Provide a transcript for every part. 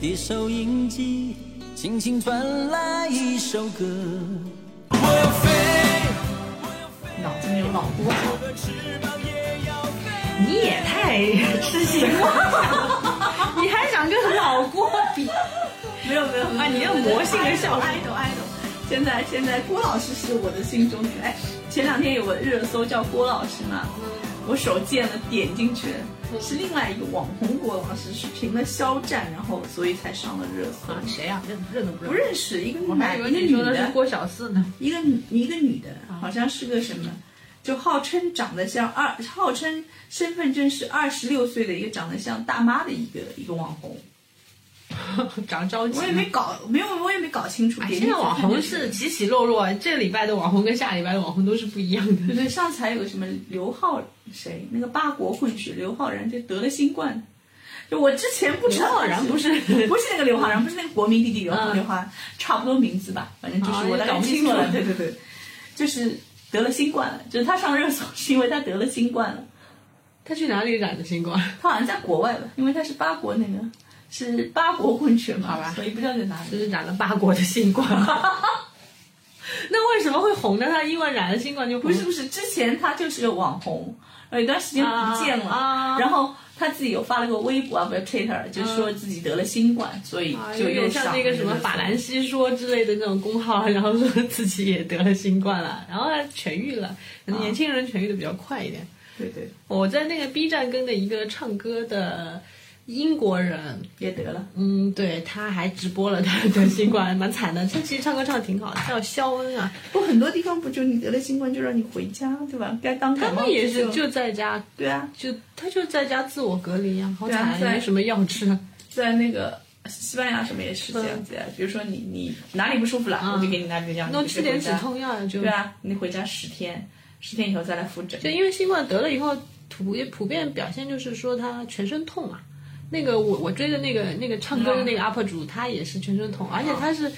的收音机，轻轻传来一首歌。我要飞，脑子没有脑锅好。你也太痴心了，你还想跟老郭比？没有没有，啊，你要魔性的笑爱豆爱豆。现在现在郭老师是我的心中的哎，前两天有个热搜叫郭老师嘛，我手贱了点进去，是另外一个网红郭老师，是评了肖战，然后所以才上了热搜。啊，谁啊？认认都不不认识，一个我还以为一个女的是的，郭小四呢。一个一个女的，好像是个什么，就号称长得像二，号称身份证是二十六岁的一个长得像大妈的一个一个网红。长着急。我也没搞，没有，我也没搞清楚。现在网红是起起落落，这个礼拜的网红跟下礼拜的网红都是不一样的。对对，上次还有个什么刘浩谁，那个八国混血刘昊然就得了新冠。就我之前不知道刘昊然不是不是那个刘昊然，不是那个国民弟弟刘嗯刘昊然，差不多名字吧，反正就是啊我搞不清楚了。对对对，就是得了新冠了，就是他上热搜是因为他得了新冠了。他去哪里染的新冠？他好像在国外吧，因为他是八国那个是八国混血嘛，好吧所以不知道在哪里。就是染了八国的新冠。那为什么会红呢？他因为染了新冠就不是不是，之前他就是个网红，有一段时间不见了，然后他自己有发了个微博啊，不是 Twitter，就是说自己得了新冠，所以啊就又有点像上那个什么法兰西说之类的那种公号，然后说自己也得了新冠了，然后他痊愈了。可能年轻人痊愈的比较快一点。对对我在那个 B 站跟的一个唱歌的英国人，也得了。嗯，对，他还直播了他得新冠，蛮惨的。他其实唱歌唱的挺好的，叫肖恩啊。不，很多地方不就你得了新冠就让你回家，对吧？该当他们也是就就在家，对啊，就他就在家自我隔离啊，好惨，啊没什么药吃。在那个西班牙什么也是这样子呀。比如说你你哪里不舒服了，我就给你拿这个药，弄你吃点止。痛药，就对啊，你回家十天，十天以后再来复诊。就因为新冠得了以后，普普遍表现就是说他全身痛嘛。那个我我追的那个那个唱歌的那个 UP 主，他也是全身痛，而且他是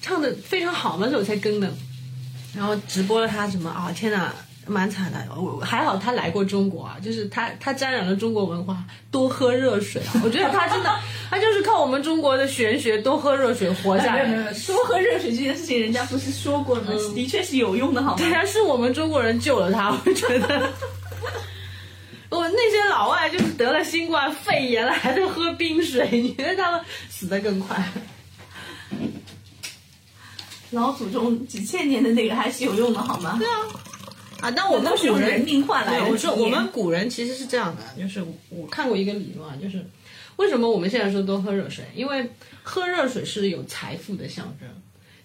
唱的非常好嘛，所以我才跟的。然后直播了他什么啊？天哪，蛮惨的。我还好他来过中国啊，就是他他沾染了中国文化，多喝热水啊。我觉得他真的，他就是靠我们中国的玄学，多喝热水活下来。没有没有，多喝热水这件事情，人家不是说过了吗？的确是有用的，好吗？对啊，是我们中国人救了他，我觉得。我那些老外就是得了新冠肺炎了，还在喝冰水，你觉得他们死得更快？老祖宗几千年的那个还是有用的，好吗？对啊，啊，那我们都是用古人人命换来的，我说我们古人其实是这样的，就是我看过一个理论啊，就是为什么我们现在说多喝热水？因为喝热水是有财富的象征。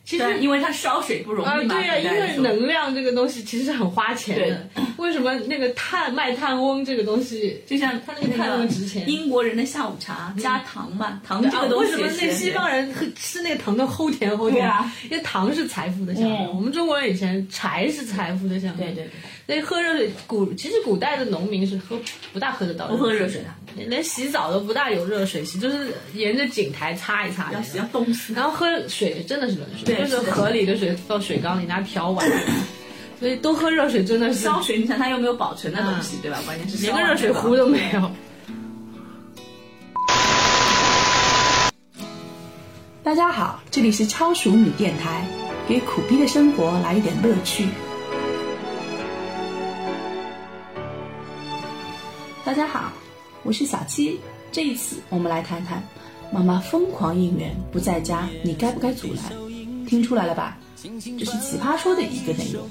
其实，因为它烧水不容易啊，嘛。对呀、因为能量这个东西其实是很花钱的。为什么那个碳卖炭翁这个东西，就像它那个碳那么值钱？英国人的下午茶加糖嘛，糖这啊个东西为什么那西方人喝吃那个糖都齁甜齁甜？对啊因为糖是财富的象征。嗯我们中国人以前柴是财富的象征。对对对，所以喝热水，古其实古代的农民是喝不大喝得到不喝热水的，连洗澡都不大有热水洗，就是沿着井台擦一擦。要洗要冻死。然后喝水真的是冷水，就是河里的水到水缸里拿瓢碗。所以多喝热水真的是烧水，你想它又没有保存的东西，对吧？关键是连个热水壶都没有。大家好，这里是超熟女电台，给苦逼的生活来一点乐趣。大家好，我是小七。这一次我们来谈谈妈妈疯狂应援不在家，你该不该阻拦？听出来了吧？这是奇葩说的一个内容。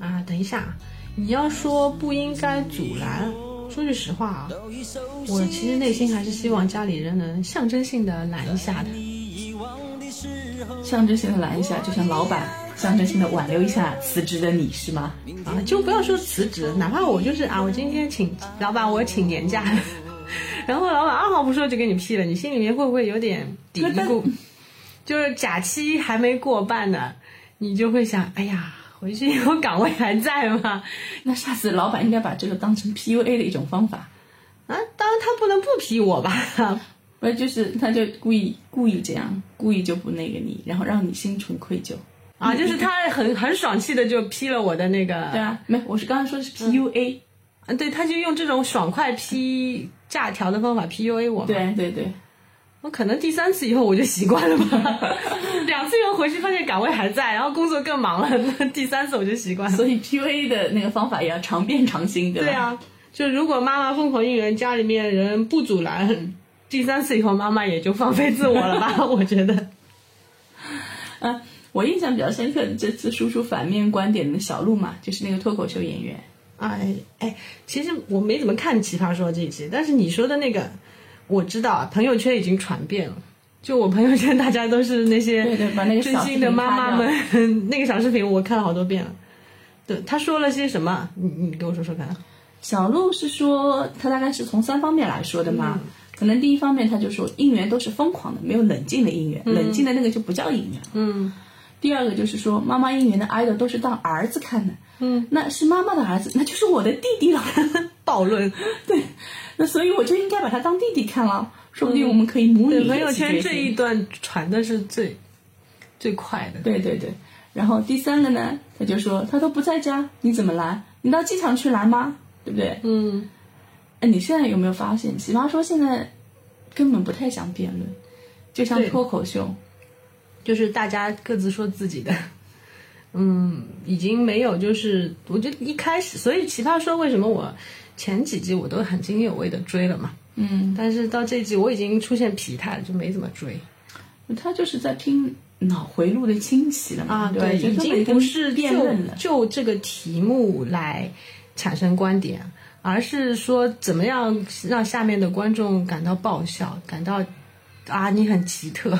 啊，等一下，你要说不应该阻拦，说句实话啊，我其实内心还是希望家里人能象征性的拦一下的。象征性的拦一下，就像老板象征性的挽留一下辞职的你是吗？啊，就不要说辞职，哪怕我就是啊，我今天请老板，我请年假，然后老板二话不说就给你批了，你心里面会不会有点嘀咕？就是假期还没过半呢，你就会想，哎呀，回去以后岗位还在吗？那下次老板应该把这个当成 PUA 的一种方法。啊，当然他不能不批我吧？不是，就是他就故意故意这样，故意就不那个你，然后让你心存愧疚。啊，就是他很很爽气的就批了我的那个，对啊，没，我是刚才说的是 PUA。嗯，对，他就用这种爽快批假条的方法 PUA 我嘛。对对对，我可能第三次以后我就习惯了吧，两次以后回去发现岗位还在，然后工作更忙了，第三次我就习惯了。所以 PUA 的那个方法也要常变常新，对吧？对啊，就如果妈妈疯狂应援，家里面人不阻拦，第三次以后妈妈也就放飞自我了吧？我觉得。啊，我印象比较深刻的这次输出反面观点的小鹿嘛，就是那个脱口秀演员。哎哎，其实我没怎么看《奇葩说》这一期，但是你说的那个。我知道朋友圈已经传遍了，就我朋友圈大家都是那些对对，把那个真心的妈妈们，那个小视频我看了好多遍了。对，他说了些什么？你你给我说说看。小鹿是说，他大概是从三方面来说的嘛。可能第一方面，他就说应援都是疯狂的，没有冷静的应援，冷静的那个就不叫应援。嗯。第二个就是说，妈妈应援的 idol 都是当儿子看的。嗯。那是妈妈的儿子，那就是我的弟弟了。暴论。对。那所以我就应该把他当弟弟看了，说不定我们可以母女朋友圈这一段传的是最最快的。对对对，然后第三个呢，他就说他都不在家，你怎么来？你到机场去来吗？对不对？嗯。哎，你现在有没有发现，奇葩说现在根本不太想辩论，就像脱口秀，就是大家各自说自己的。嗯，已经没有，就是我觉得一开始，所以奇葩说为什么我。前几集我都很津津有味的追了嘛，嗯，但是到这集我已经出现疲态了，就没怎么追。他就是在拼脑回路的清洗了嘛，啊，对，已经不是就就这个题目来产生观点，而是说怎么样让下面的观众感到爆笑，感到啊你很奇特。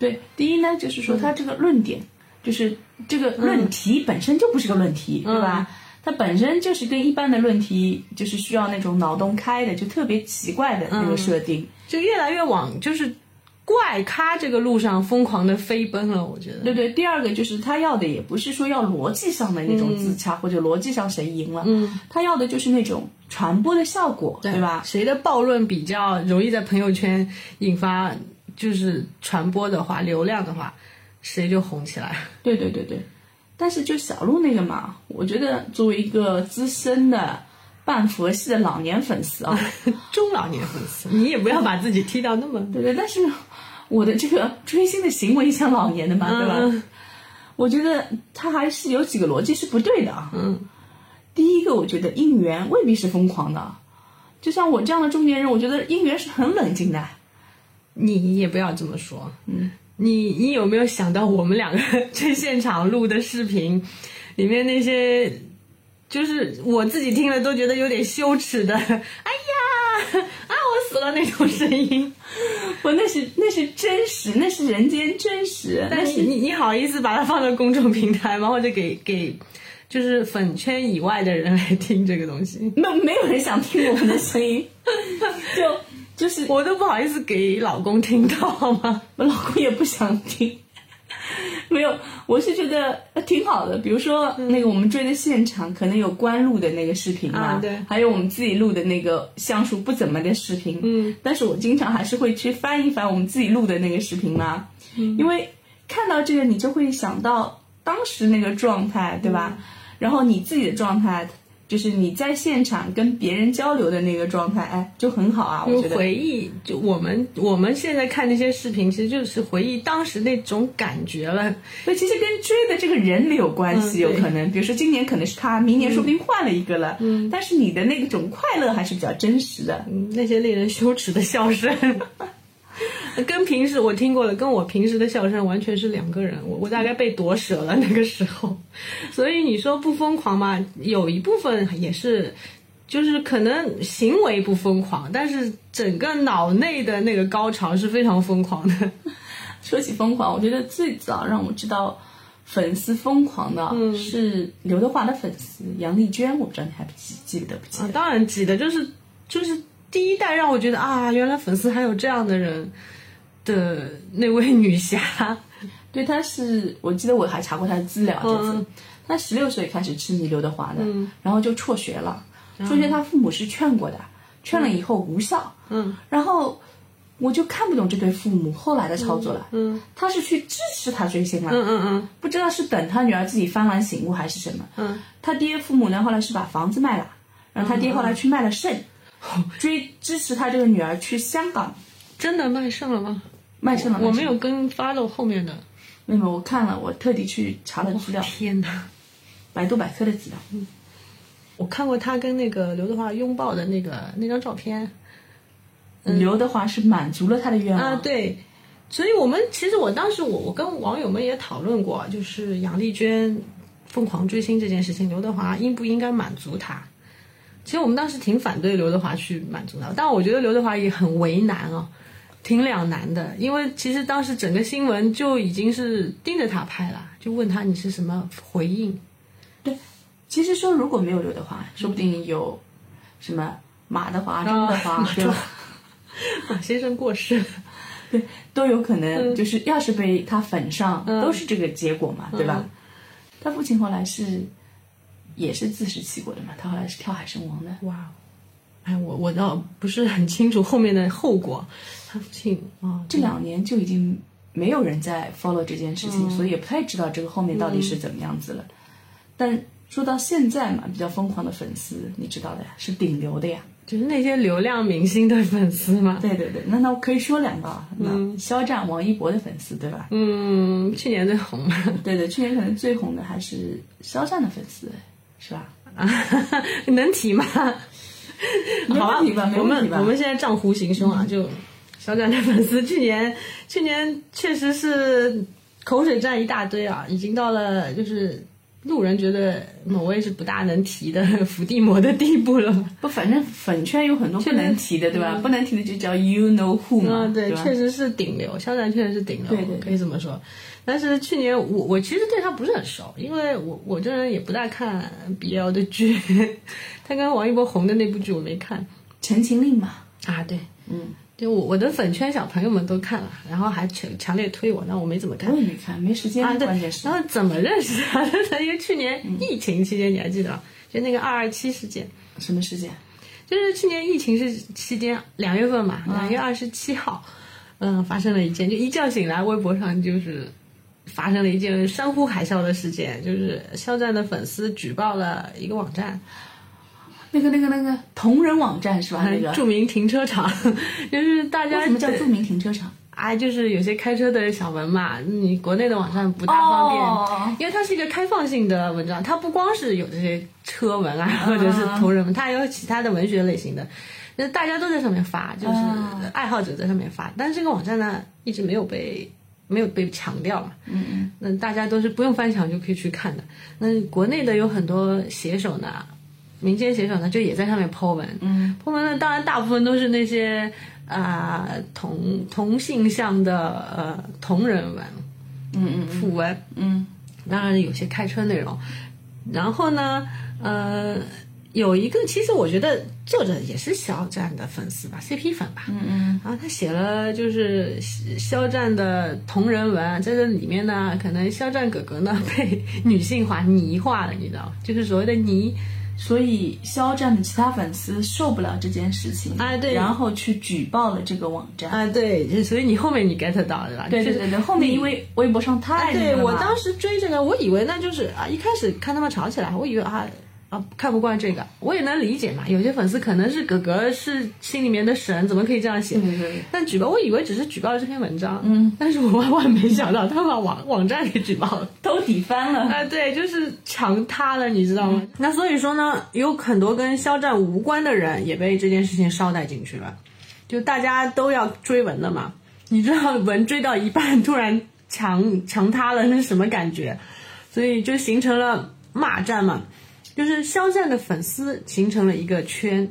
对，第一呢就是说他这个论点，就是这个论题本身就不是个论题，对吧？它本身就是跟一般的论题，就是需要那种脑洞开的，就特别奇怪的那个设定，就越来越往就是怪咖这个路上疯狂的飞奔了。我觉得，对对。第二个就是他要的也不是说要逻辑上的那种自洽，或者逻辑上谁赢了，嗯，他要的就是那种传播的效果，对吧？谁的暴论比较容易在朋友圈引发就是传播的话，流量的话，谁就红起来。对对对对。但是就小鹿那个嘛，我觉得作为一个资深的半佛系的老年粉丝啊，中老年粉丝，你也不要把自己踢到那么对对。但是我的这个追星的行为像老年的嘛，对吧？我觉得他还是有几个逻辑是不对的啊。嗯。第一个，我觉得应援未必是疯狂的，就像我这样的中年人，我觉得应援是很冷静的。你也不要这么说，嗯。你你有没有想到我们两个在现场录的视频，里面那些，就是我自己听了都觉得有点羞耻的，哎呀 啊我死了那种声音，我那是那是真实，那是人间真实。但是你你好意思把它放到公众平台吗？或者给给就是粉圈以外的人来听这个东西？那没有人想听我们的声音，就。就是我都不好意思给老公听到吗？我老公也不想听。没有，我是觉得挺好的。比如说那个我们追的现场，可能有关录的那个视频嘛，对，还有我们自己录的那个像素不怎么的视频。嗯，但是我经常还是会去翻一翻我们自己录的那个视频嘛，因为看到这个你就会想到当时那个状态，对吧？然后你自己的状态。就是你在现场跟别人交流的那个状态，哎，就很好啊。我觉得回忆，就我们我们现在看那些视频，其实就是回忆当时那种感觉了。那其实跟追的这个人有关系，有可能，比如说今年可能是他，明年说不定换了一个了。嗯，但是你的那种快乐还是比较真实的。那些令人羞耻的笑声。跟平时我听过的，跟我平时的笑声完全是两个人。我我大概被夺舍了那个时候，所以你说不疯狂嘛？有一部分也是，就是可能行为不疯狂，但是整个脑内的那个高潮是非常疯狂的。说起疯狂，我觉得最早让我知道粉丝疯狂的是刘德华的粉丝杨丽娟，我不知道你还记记得不记得？啊当然记得，就是就是第一代让我觉得啊，原来粉丝还有这样的人。的那位女侠，对，她是我记得我还查过她的资料，这次。她十六岁开始痴迷刘德华的，然后就辍学了，辍学她父母是劝过的，劝了以后无效，嗯，然后我就看不懂这对父母后来的操作了，嗯，他是去支持他追星了，嗯嗯嗯，不知道是等他女儿自己幡然醒悟还是什么，嗯，他爹父母呢后来是把房子卖了，然后他爹后来去卖了肾，追支持他这个女儿去香港。真的卖肾了吗？卖肾了。我没有跟 follow 后面的。没有，我看了，我特地去查了资料。天哪！百度百科的资料。嗯。我看过他跟那个刘德华拥抱的那个那张照片。刘德华是满足了他的愿望啊，对。所以我们其实我当时我我跟网友们也讨论过，就是杨丽娟疯狂追星这件事情，刘德华应不应该满足她？其实我们当时挺反对刘德华去满足她，但我觉得刘德华也很为难哦，挺两难的。因为其实当时整个新闻就已经是盯着他拍了，就问他你是什么回应？对，其实说如果没有刘德华，说不定有什么马德华、张德华，对吧？马先生过世了。对，都有可能，就是要是被他粉上，都是这个结果嘛，对吧？他父亲后来是，也是自食其果的嘛，他后来是跳海身亡的。哇，哎，我我倒不是很清楚后面的后果。啊，这两年就已经没有人在 follow 这件事情，所以也不太知道这个后面到底是怎么样子了。但说到现在嘛，比较疯狂的粉丝，你知道的呀，是顶流的呀。就是那些流量明星的粉丝吗？对对对，那那我可以说两个，嗯，肖战、王一博的粉丝，对吧？嗯，去年最红。对对，去年可能最红的还是肖战的粉丝，是吧？能提吗？好吧，我们我们现在账户行凶啊！就肖战的粉丝，去年去年确实是口水战一大堆啊，已经到了就是。路人觉得某位是不大能提的伏地魔的地步了。不，反正粉圈有很多不能提的，对吧？不能提的就叫 you know who 嘛，对，确实是顶流，肖战确实是顶流，对对，可以这么说。但是去年我我其实对他不是很熟，因为我我这人也不大看 BL 的剧，他跟王一博红的那部剧我没看，《陈情令》嘛。啊，对，嗯。就我我的粉圈小朋友们都看了，然后还强强烈推我，那我没怎么看。我也没看，没时间。啊，对。然后怎么认识他的？因为去年疫情期间，你还记得？就那个二二七事件。什么事件？就是去年疫情是期间，两月份嘛，两月二十七号，嗯，发生了一件，就一觉醒来，微博上就是发生了一件山呼海啸的事件，就是肖战的粉丝举报了一个网站。那个、那个、那个同人网站是吧？那个。著名停车场，就是大家什么叫著名停车场？啊，就是有些开车的小文嘛，你国内的网站不大方便，因为它是一个开放性的文章，它不光是有这些车文啊，或者是同人文，它还有其他的文学类型的，那大家都在上面发，就是爱好者在上面发，但是这个网站呢，一直没有被没有被强调嘛，嗯嗯，那大家都是不用翻墙就可以去看的，那国内的有很多写手呢。民间写手呢，就也在上面抛文。嗯，抛文呢，当然大部分都是那些啊同同性向的呃同人文，嗯嗯，腐文，嗯，当然有些开车内容。然后呢，呃，有一个其实我觉得作者也是肖战的粉丝吧，CP 粉吧。嗯嗯。然后他写了就是肖战的同人文，在这里面呢，可能肖战哥哥呢 被女性化、泥化了，你知道，就是所谓的泥。所以肖战的其他粉丝受不了这件事情，哎对，然后去举报了这个网站，啊对，所以你后面你 get 到对吧？对对对对，后面因为微博上太对我当时追这个，我以为那就是啊，一开始看他们吵起来，我以为啊。啊，看不惯这个，我也能理解嘛。有些粉丝可能是哥哥是心里面的神，怎么可以这样写？但举报，我以为只是举报了这篇文章，嗯，但是我万万没想到，他把网网站给举报了，都底翻了。啊，对，就是墙塌了，你知道吗？那所以说呢，有很多跟肖战无关的人也被这件事情捎带进去了，就大家都要追文了嘛。你知道文追到一半，突然墙墙塌了，那是什么感觉？所以就形成了骂战嘛。就是肖战的粉丝形成了一个圈，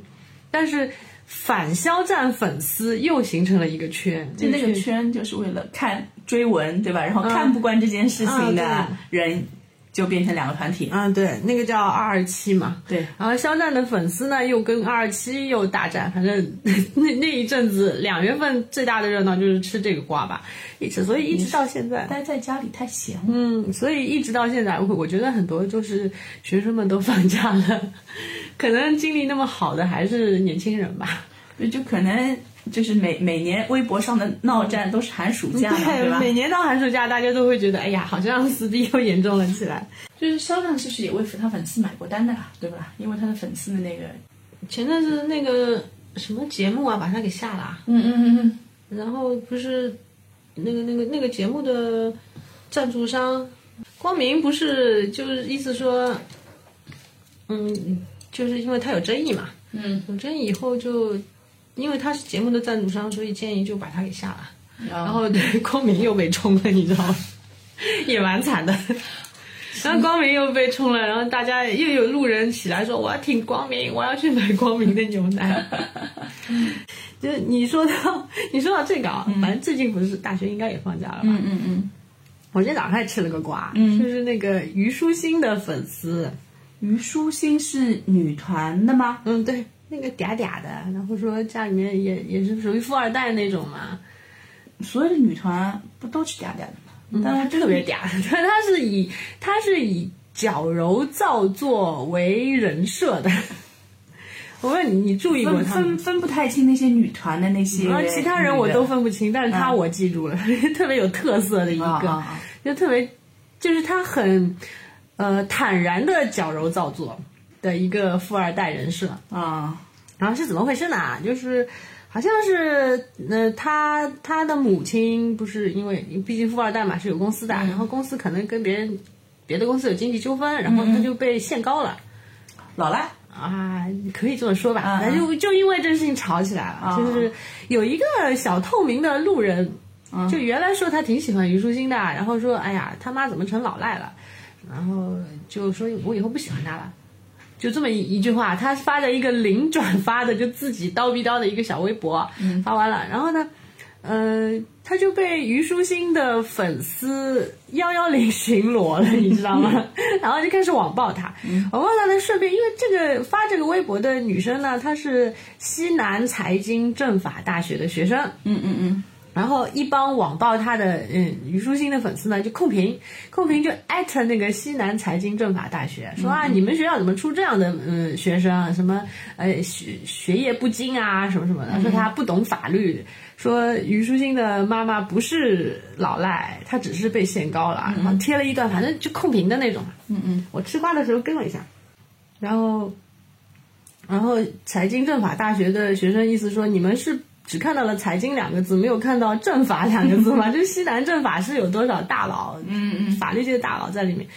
但是反肖战粉丝又形成了一个圈，就那个圈就是为了看追文，对吧？然后看不惯这件事情的人。就变成两个团体嗯，对，那个叫二二七嘛，对。然后肖战的粉丝呢，又跟二二七又大战，反正 那那一阵子两月份最大的热闹就是吃这个瓜吧，一直所以一直到现在待在家里太闲了，嗯，所以一直到现在，我我觉得很多就是学生们都放假了，可能精力那么好的还是年轻人吧，就可能。就是每每年微博上的闹战都是寒暑假嘛，对吧？每年到寒暑假，大家都会觉得，哎呀，好像撕逼又严重了起来。就是肖战其实也为他粉丝买过单的啦，对吧？因为他的粉丝的那个，前阵子那个什么节目啊，把他给下了。嗯嗯嗯嗯，然后不是那个那个那个节目的赞助商光明不是就是意思说，嗯，就是因为他有争议嘛，嗯，有争议以后就因为他是节目的赞助商，所以建议就把他给下了。然后对光明又被冲了，你知道吗？也蛮惨的。然后光明又被冲了，然后大家又有路人起来说我要挺光明，我要去买光明的牛奶。就是你说到你说到这个啊，反正最近不是大学应该也放假了吧？嗯嗯嗯，我今天早上还吃了个瓜，就是那个虞书欣的粉丝，虞书欣是女团的吗？嗯，对，那个嗲嗲的，然后说家里面也也是属于富二代那种嘛，所有的女团不都是嗲嗲的吗？但她特别嗲，她她是以她是以矫揉造作为人设的。我问你，你注意过分？分分不太清那些女团的那些，然后其他人我都分不清，但是她我记住了，特别有特色的一个，就特别就是她很呃坦然的矫揉造作的一个富二代人设。啊，然后是怎么回事呢？就是好像是呃，他他的母亲不是因为毕竟富二代嘛是有公司的，然后公司可能跟别人别的公司有经济纠纷，然后他就被限高了。老赖啊，可以这么说吧，嗯反正就就因为这个事情吵起来了，就是有一个小透明的路人，就原来说他挺喜欢虞书欣的，然后说哎呀他妈怎么成老赖了，然后就说我以后不喜欢他了。就这么一一句话，他发了一个零转发的，就自己叨逼叨的一个小微博，发完了，然后呢，呃，他就被虞书欣的粉丝幺幺零巡逻了，你知道吗？然后就开始网暴他，网暴他呢，顺便因为这个发这个微博的女生呢，她是西南财经政法大学的学生，嗯嗯嗯，然后一帮网暴他的嗯虞书欣的粉丝呢，就控评，控评就艾特那个西南财经政法大学，说啊你们学校怎么出这样的嗯学生啊，什么呃学学业不精啊什么什么的，说他不懂法律，说虞书欣的妈妈不是老赖，她只是被限高了，然后贴了一段反正就控评的那种，嗯嗯，我吃瓜的时候跟了一下，然后。然后财经政法大学的学生意思说，你们是只看到了财经两个字，没有看到政法两个字吗？就西南政法是有多少大佬，嗯嗯，法律界的大佬在里面。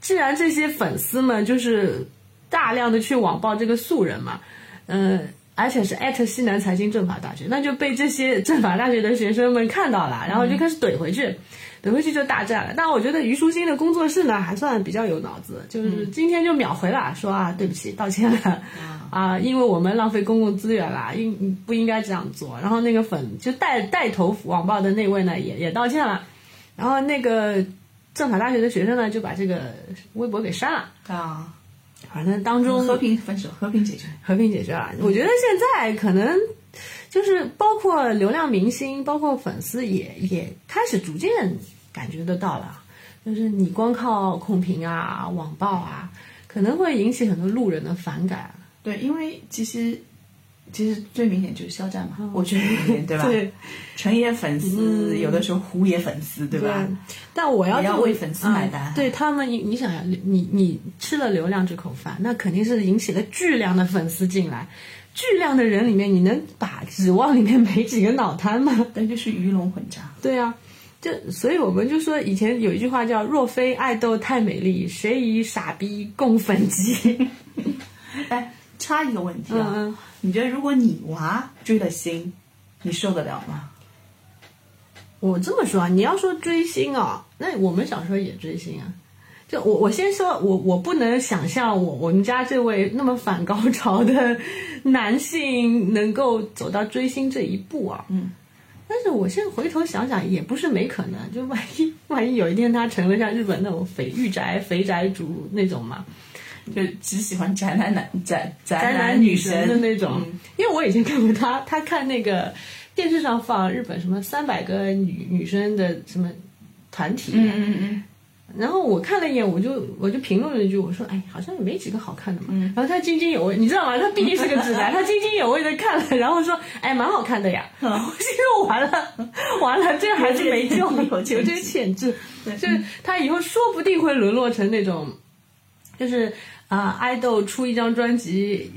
既然这些粉丝们就是大量的去网暴这个素人嘛，嗯、而且是艾特西南财经政法大学，那就被这些政法大学的学生们看到了，然后就开始怼回去。怼回去就大战了，但我觉得虞书欣的工作室呢还算比较有脑子，就是今天就秒回了，说啊对不起，道歉了，啊，因为我们浪费公共资源了，应不应该这样做？然后那个粉就带带头网暴的那位呢也也道歉了，然后那个政法大学的学生呢就把这个微博给删了，啊，反正当中和平分手，和平解决。和平解决了。我觉得现在可能就是包括流量明星，包括粉丝也也开始逐渐感觉得到了，就是你光靠控评啊、网暴啊，可能会引起很多路人的反感。对，因为其实其实最明显就是肖战嘛，我觉得对吧？对，纯野粉丝、有的时候胡也粉丝，对吧？但我要也要为粉丝买单嗯对他们，你你想想，你你吃了流量这口饭，那肯定是引起了巨量的粉丝进来。巨量的人里面，你能把指望里面没几个脑瘫吗？但就是鱼龙混杂。对啊，就所以我们就说，以前有一句话叫“若非爱豆太美丽，谁与傻逼共粉鸡 哎，插一个问题啊，嗯你觉得如果你娃追了星，你受得了吗？”。我这么说啊，你要说追星啊，那我们小时候也追星啊。就我我先说，我我不能想象我我们家这位那么反高潮的男性能够走到追星这一步啊。嗯。但是我现在回头想想，也不是没可能。就万一万一有一天他成了像日本那种肥御宅、肥宅族那种嘛，就只喜欢宅男男宅宅宅男男女神神的那种。嗯因为我以前看过他，他看那个电视上放日本什么三百个女女生的什么团体，嗯嗯嗯然后我看了一眼，我就我就评论了一句，我说哎，好像也没几个好看的嘛。嗯然后他津津有味，你知道吗？他毕竟是个直男，他津津有味的看了，然后说哎，蛮好看的呀。嗯 我心说完了完了，这还是没救，有有这个潜质，就是他以后说不定会沦落成那种，就是啊、爱豆出一张专辑，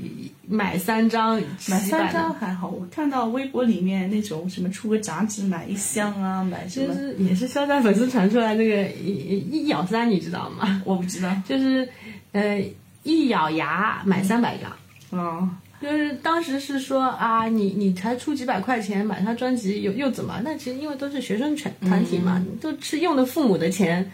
买三张，买三张。还好，我看到微博里面那种什么出个杂志买一箱啊，买什么就是也是肖战粉丝传出来那个一一咬三，你知道吗？我不知道。就是呃一咬牙买三百张。哦，就是当时是说啊，你你才出几百块钱买他专辑，又又怎么？那其实因为都是学生团团体嘛，都是用的父母的钱，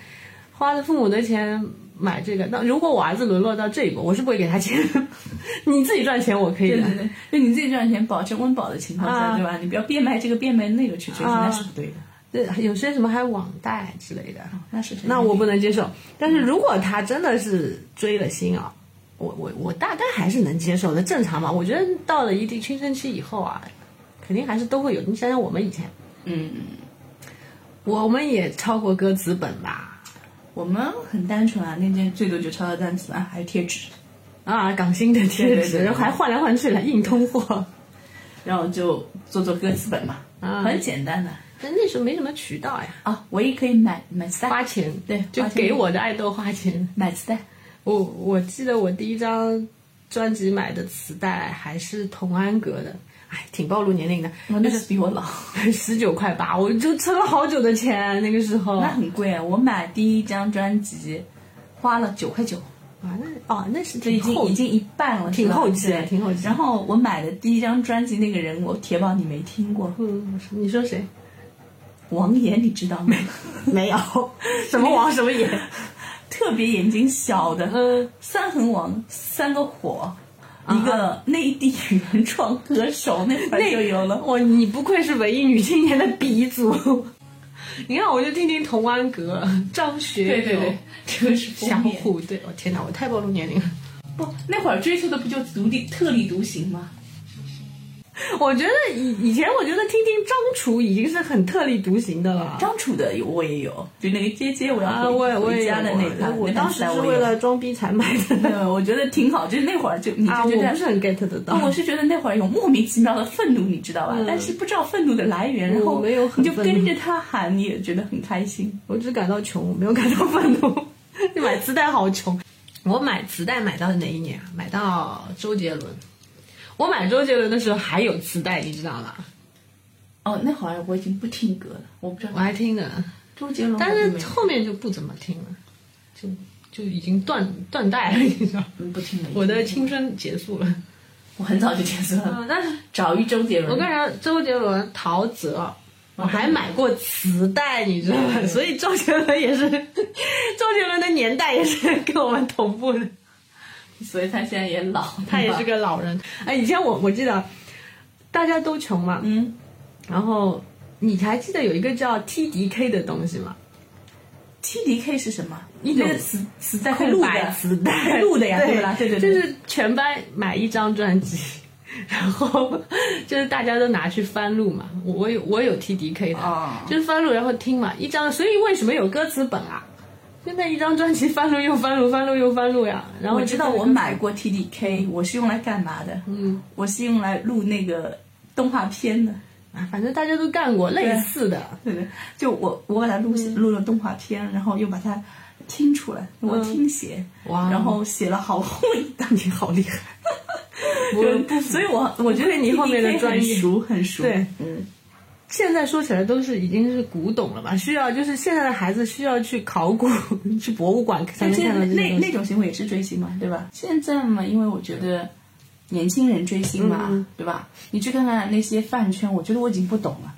花的父母的钱买这个。那如果我儿子沦落到这一步，我是不会给他钱。你自己赚钱我可以的，对对对，就你自己赚钱，保证温饱的情况下，啊对吧？你不要变卖这个变卖那个去追那是不对的。对，有些什么还网贷之类的，那是那我不能接受。但是如果他真的是追了星啊，我我我大概还是能接受的，正常嘛。我觉得到了一定青春期以后啊，肯定还是都会有。你想想我们以前，嗯，我们也抄过歌词本吧？我们很单纯啊，那件最多就抄抄单词啊，还有贴纸，啊，港星的贴纸，对对对。然后还换来换去的，硬通货。然后就做做歌词本嘛，啊。很简单的。但那时候没什么渠道呀，啊，唯一可以买买磁带，花钱，对就给我的爱豆花钱。买磁带，我我记得我第一张专辑买的磁带还是童安格的，哎，挺暴露年龄的，那是比我老，十九块八，我就存了好久的钱，那个时候。那很贵啊！我买第一张专辑花了九块九，啊，那哦，那是这已经已经一半了，挺后期的挺后期然后我买的第一张专辑，那个人我铁宝你没听过，嗯，你说谁？王岩你知道吗？没有，什么王什么岩？特别眼睛小的，嗯，三横王三个火，一个内地原创歌手，那会儿就有了。哇，你不愧是文艺女青年的鼻祖。你看，我就听听童安格、张学友、这个是小封面。虎对。我、天哪，我太暴露年龄了。不，那会儿追求的不就独立特立独行吗？我觉得以以前，我觉得听听张楚已经是很特立独行的了。张楚的我也有，就那个姐姐我要啊，回我也我也回家的那有个，我当时是为了装逼才买的。对，我觉得挺好，就是那会儿就你啊，就觉得我不是很 get 得到。啊，我是觉得那会儿有莫名其妙的愤怒，你知道吧？嗯但是不知道愤怒的来源，然后没有很你就跟着他喊，你也觉得很开心。我只感到穷，我没有感到愤怒。买磁带好穷。我买磁带买到哪一年啊？买到周杰伦。我买周杰伦的时候还有磁带，你知道吗？哦，那会儿我已经不听歌了，我不知道我还听呢，周杰伦，但是后面就不怎么听了，就就已经断断代了，你知道？嗯不听了。我的青春结束了。我很早就结束了。嗯，但是 找一周杰伦，我跟你说，周杰伦、陶喆，我还买过磁带，你知道吗？所以周杰伦也是，周杰伦的年代也是跟我们同步的。所以他现在也老，他也是个老人。哎，以前我我记得大家都穷嘛，嗯，然后你还记得有一个叫 TDK 的东西吗？TDK 是什么？一个磁磁带会录空白的，磁带录的呀，对吧？对对对，就是全班买一张专辑。然后 就是大家都拿去翻录嘛，我我有我有 TDK 的，哦就是翻录然后听嘛，一张，所以为什么有歌词本啊？现在一张专辑翻录又翻录，翻录又翻录呀。然后我知道我买过 TDK，我是用来干嘛的？嗯，我是用来录那个动画片的。啊，反正大家都干过类似的。对 对，就我我把它录嗯录了动画片，然后又把它听出来，我听写，哇然后写了好厚一大你好厉害！我 所以我我觉得你后面的专业很熟很熟。对嗯，现在说起来都是已经是古董了吧？需要就是现在的孩子需要去考古、去博物馆才能看到。那那种行为也是追星嘛，对吧？现在嘛，因为我觉得年轻人追星嘛，嗯对吧？你去看看那些饭圈，我觉得我已经不懂了。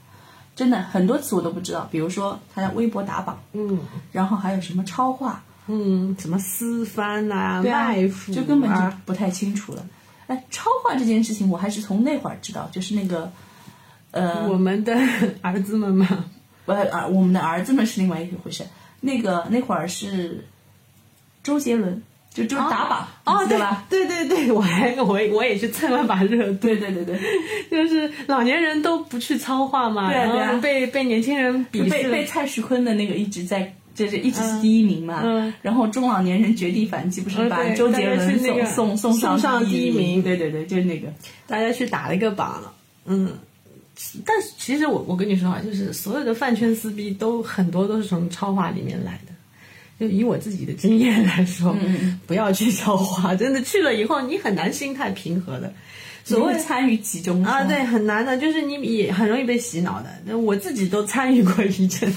真的很多词我都不知道，比如说他在微博打榜，嗯然后还有什么超话，嗯，什么私翻啊、对啊卖腐啊，就根本就不太清楚了。哎，超话这件事情，我还是从那会儿知道，就是那个，呃，我们的儿子们嘛。不儿我们的儿子们是另外一回事。那个那会儿是周杰伦，就就是打榜，哦，对对吧？？对对对，我还我我也去蹭了把热度，对对对对，就是老年人都不去操化嘛，对啊对啊然后被被年轻人鄙视被被蔡徐坤的那个一直在。就是一直是第一名嘛，嗯然后中老年人绝地反击，不是把周杰伦是那个送送送上第第一名对对对，就是那个，大家去打了一个榜了，嗯。但是其实我我跟你说啊，就是所有的饭圈撕逼都很多都是从超话里面来的，就以我自己的经验来说，不要去超话，真的去了以后你很难心态平和的。所谓参与其中啊，对，很难的，就是你也很容易被洗脑的。那我自己都参与过一阵，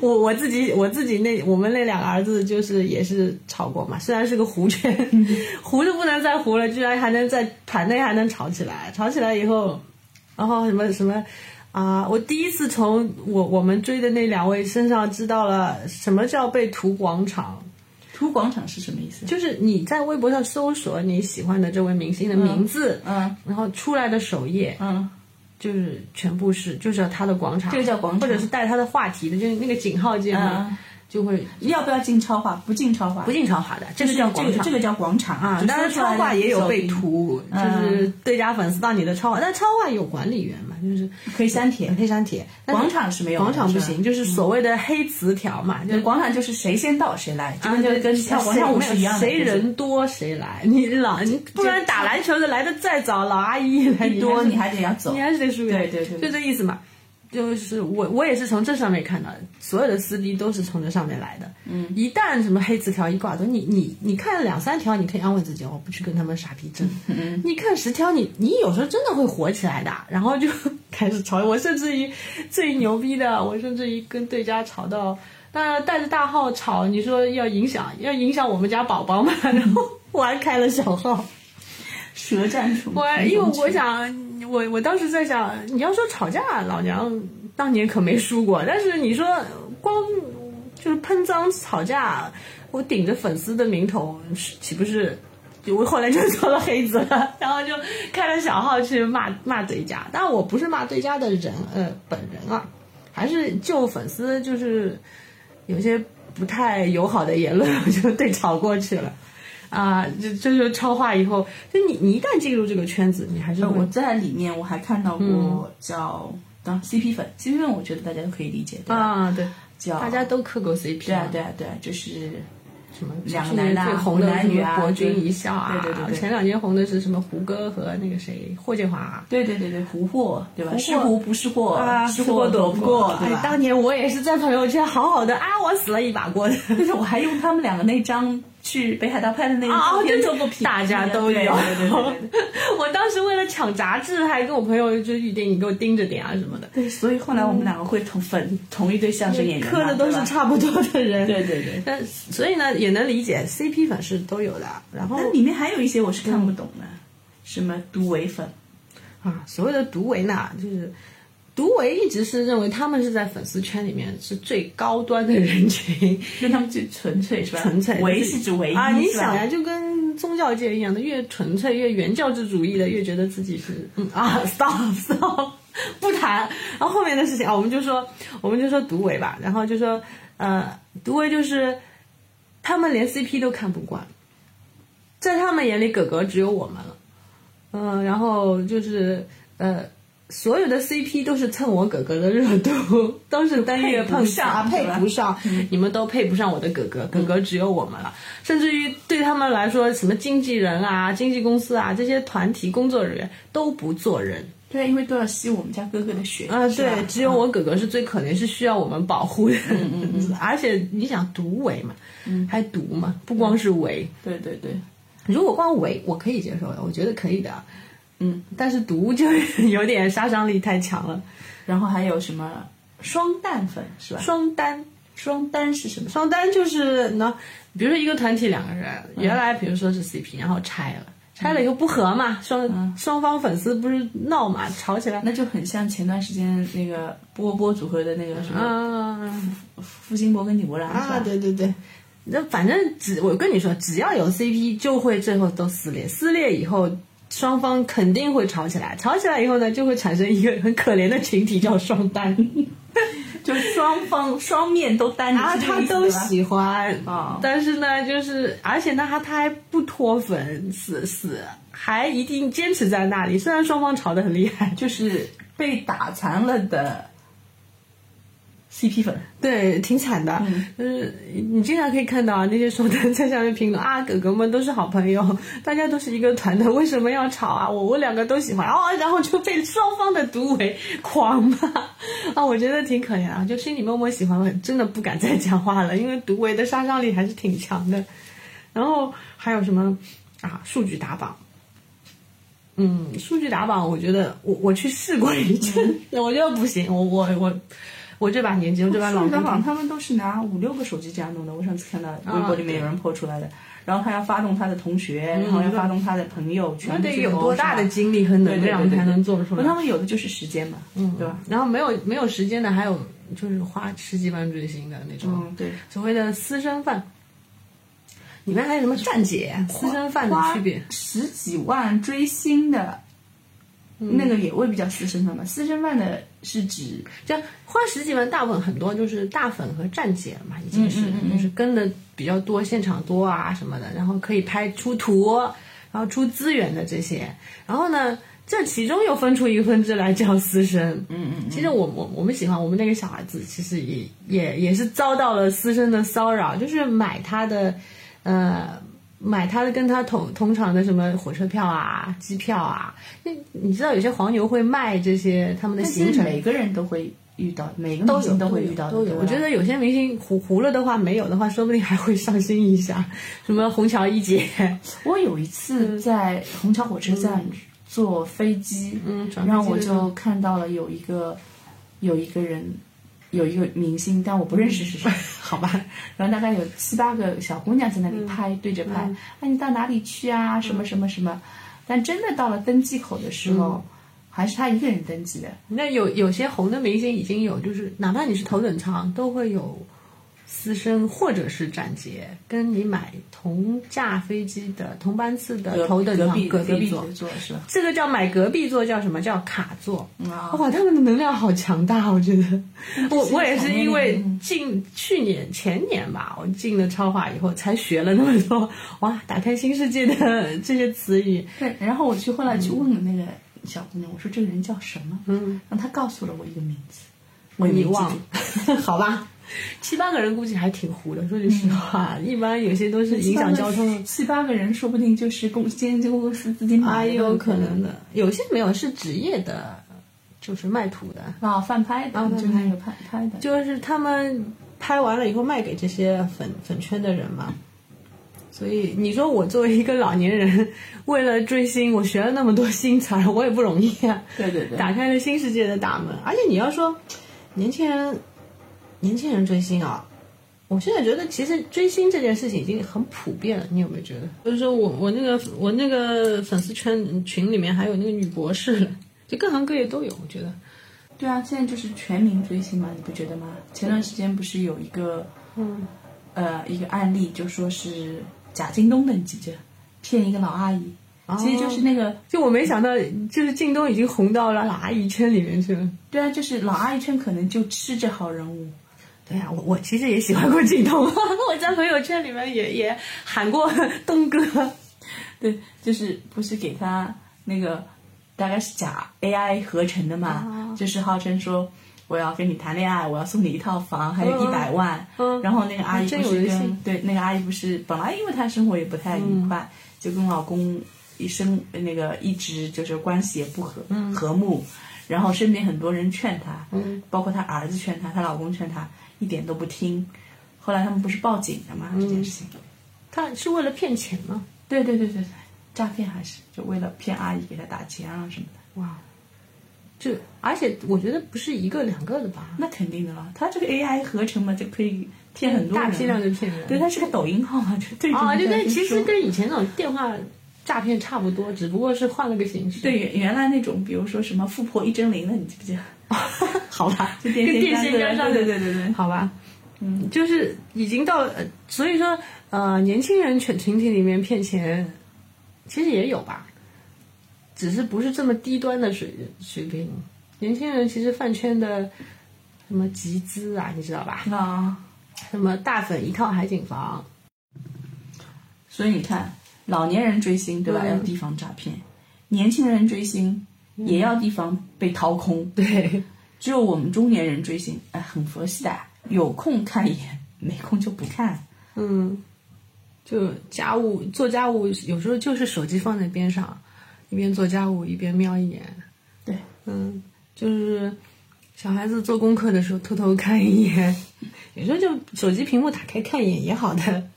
我我自己我自己那我们那两个儿子就是也是吵过嘛，虽然是个糊圈，糊的不能再糊了，居然还能在盘内还能吵起来，吵起来以后，然后什么什么啊，我第一次从我我们追的那两位身上知道了什么叫被屠广场。图广场是什么意思？就是你在微博上搜索你喜欢的这位明星的名字，嗯，然后出来的首页，嗯，就是全部是就是他的广场，这个叫广场。或者是带他的话题的，就是那个井号键嘛，就会要不要进超话？不进超话，不进超话的，这个叫广场，这个叫广场啊。当然超话也有被涂，就是对家粉丝到你的超话，但超话有管理员嘛，就是可以删帖，可以删帖。广场是没有，广场不行，就是所谓的黑词条嘛。就广场就是谁先到谁来，就跟跟跳广场舞是一样的，谁人多谁来。你老你不然打篮球的来的再早，老阿姨来多你还得要走，你还是得输。对对对，就这意思嘛。就是我，我也是从这上面看到，所有的撕逼都是从这上面来的。嗯，一旦什么黑词条一挂，你你你看两三条，你可以安慰自己，我不去跟他们傻逼争。嗯，你看十条，你你有时候真的会火起来的，然后就 开始吵。我甚至于最牛逼的，我甚至于跟对家吵到，当然带着大号吵，你说要影响要影响我们家宝宝嘛，然后我还开了小号，舌战出。我因为我想。我我当时在想，你要说吵架，老娘当年可没输过。但是你说光就是喷脏吵架，我顶着粉丝的名头，岂不是？我后来就 做了黑子了，然后就开了小号去骂骂对家。但我不是骂对家的人，呃，本人啊，还是就粉丝，就是有些不太友好的言论，我就对吵过去了。啊，这就是超话以后，就你你一旦进入这个圈子，你还是我在里面我还看到过叫当 CP 粉，CP 粉我觉得大家都可以理解，对？啊，对，叫大家都磕过 CP，对啊，对啊，对啊，就是什么两个男最红的男女博君一笑啊，对对对，前两年红的是什么胡歌和那个谁霍建华，对对对对，胡霍对吧？是胡不是霍，是霍躲不过，对吧？当年我也是在朋友圈好好的啊，我死了一把过的，但是我还用他们两个那张。去北海道拍的那个照片做过评，大家都有。对对对，我当时为了抢杂志，还跟我朋友就预定，你给我盯着点啊什么的。对，所以后来我们两个会同粉同一对相声演员，磕的都是差不多的人。对对对。但所以呢，也能理解 CP 粉是都有的。然后里面还有一些我是看不懂的，什么独唯粉啊，所谓的独唯呢，就是。独唯一直是认为他们是在粉丝圈里面是最高端的人群，就他们最纯粹是吧？纯粹唯是指唯一啊！你想呀，就跟宗教界一样的，越纯粹越原教旨主义的，越觉得自己是嗯啊，stop stop，不谈。然后后面的事情啊，我们就说我们就说独唯吧，然后就说呃，独唯就是他们连 CP 都看不惯，在他们眼里，哥哥只有我们了，嗯，然后就是呃。所有的 CP 都是蹭我哥哥的热度，都是单月碰上，配不上，你们都配不上我的哥哥，哥哥只有我们了。甚至于对他们来说，什么经纪人啊、经纪公司啊这些团体工作人员都不做人。对，因为都要吸我们家哥哥的血。啊，对，只有我哥哥是最可怜，是需要我们保护的。嗯嗯嗯。而且你想独为嘛，还独嘛，不光是为。对对对。如果光为，我可以接受的，我觉得可以的。嗯，但是毒就有点杀伤力太强了。然后还有什么双蛋粉是吧？双单，双单是什么？双单就是呢，比如说一个团体两个人，原来比如说是 CP，然后拆了，拆了以后不和嘛，双双方粉丝不是闹嘛，吵起来，那就很像前段时间那个波波组合的那个什么，付辛博跟李博然啊，对对对，那反正只我跟你说，只要有 CP，就会最后都撕裂，撕裂以后。双方肯定会吵起来，吵起来以后呢，就会产生一个很可怜的群体，叫双单，就双方双面都单，啊，他都喜欢啊，但是呢，就是而且呢，他他还不脱粉，死死还一定坚持在那里，虽然双方吵得很厉害，就是被打残了的 CP 粉，对，挺惨的。嗯就是你经常可以看到啊那些说的在下面评论啊，哥哥们都是好朋友，大家都是一个团的，为什么要吵啊？我我两个都喜欢哦，然后就被双方的毒唯 狂骂啊，我觉得挺可怜啊，就心里默默喜欢了，真的不敢再讲话了，因为毒唯的杀伤力还是挺强的。然后还有什么啊？数据打榜。嗯，数据打榜，我觉得我我去试过一阵，我觉得不行，我我我我这把年纪，我这把老数据打榜骨头，他们都是拿五六个手机这样弄的。我上次看到微博里面有人 po 出来的，然后他要发动他的同学，然后要发动他的朋友，全那得有多大的精力和能量才能做出不，来他？们有的就是时间嘛，嗯，对吧？然后没有没有时间的，还有就是花十几万追星的那种，嗯，对。所谓的私生饭。里面还有什么站姐、私生饭的区别？十几万追星的，嗯那个也未必叫私生饭吧？私生饭的是指就花十几万，大部分很多就是大粉和站姐了嘛，已经是、嗯嗯。嗯就是跟的比较多，现场多啊什么的，然后可以拍出图，然后出资源的这些，然后呢，这其中又分出一个分支来叫私生。嗯嗯。其实我我我们喜欢我们那个小孩子，其实也也也是遭到了私生的骚扰，就是买他的，呃，买他的跟他同同场的什么火车票啊、机票啊，那你知道有些黄牛会卖这些他们的行程，每个人都会遇到，每个明星都会遇到的，都有。对吧我觉得有些明星糊糊了的话，没有的话，说不定还会上心一下。什么虹桥一姐，我有一次在虹桥火车站坐飞机，嗯然后我就看到了有一个有一个人。有一个明星，但我不认识是谁，好吧。然后大概有七八个小姑娘在那里拍，对着拍。哎，你到哪里去啊？什么什么什么？但真的到了登机口的时候，还是他一个人登记的。那有有些红的明星已经有，就是哪怕你是头等舱，都会有私生或者是站姐，跟你买同架飞机的同班次的头等舱隔壁隔壁座是吧？这个叫买隔壁座，叫什么叫卡座？啊哇，他们的能量好强大，我觉得。我我也是因为嗯进去年前年吧，我进了超话以后，才学了那么多哇，打开新世界的这些词语。对，然后我去后来去问了那个小姑娘，我说这个人叫什么？嗯，让她告诉了我一个名字，我忘。了，好吧？七八个人估计还挺糊的，说句实话，一般有些都是影响交通。七八个人，说不定就是公经纪公司自己买的，哎，有可能的，有些没有是职业的，就是卖土的，啊，翻拍的，啊就是那个拍拍的。就是他们拍完了以后卖给这些粉粉圈的人嘛。所以你说我作为一个老年人，为了追星，我学了那么多新词儿，我也不容易啊。对对对，打开了新世界的大门。而且你要说年轻人，年轻人追星啊，我现在觉得其实追星这件事情已经很普遍了。你有没有觉得？就是说我我那个我那个粉丝圈群里面还有那个女博士了，就各行各业都有。我觉得，对啊，现在就是全民追星嘛，你不觉得吗？前段时间不是有一个，嗯，呃，一个案例，就说是贾京东的，你记不记得？骗一个老阿姨，其实就是那个，就我没想到，就是靳东已经红到了老阿姨圈里面去了。对啊，就是老阿姨圈可能就吃这号人物。对呀、我我其实也喜欢过靳东，我在朋友圈里面也也喊过 东哥。对，就是不是给他那个大概是假 AI 合成的嘛，就是号称说我要跟你谈恋爱，我要送你一套房，还有一百万。嗯然后那个阿姨不是跟对那个阿姨不是本来因为她生活也不太愉快，就跟老公一生那个一直就是关系也不和、和睦，然后身边很多人劝她，嗯包括她儿子劝她，她老公劝她，一点都不听。后来他们不是报警了吗？这件事情。他是为了骗钱吗？对对对对对，诈骗还是就为了骗阿姨给他打钱啊什么的，哇，就而且我觉得不是一个两个的吧，那肯定的了。他这个 AI 合成嘛，就可以骗很多人，大批量的骗人。对，他是个抖音号嘛，就对着啊，你就跟其实跟以前那种电话诈骗差不多，只不过是换了个形式。对原原来那种，比如说什么富婆一针灵的，你记不记得？好吧，就跟电电线线杆上的对对对对对。好吧，嗯，就是已经到所以说呃，年轻人群群体里面骗钱，其实也有吧，只是不是这么低端的水水平。年轻人其实饭圈的什么集资啊，你知道吧？啊，什么大粉一套海景房，所以你看，老年人追星对吧？嗯要提防诈骗；年轻人追星也要提防被掏空。对，只有我们中年人追星，哎，很佛系的，有空看一眼，没空就不看。嗯，就家务做家务，有时候就是手机放在边上，一边做家务一边瞄一眼。对，嗯，就是小孩子做功课的时候偷偷看一眼，有时候就手机屏幕打开看一眼也好的。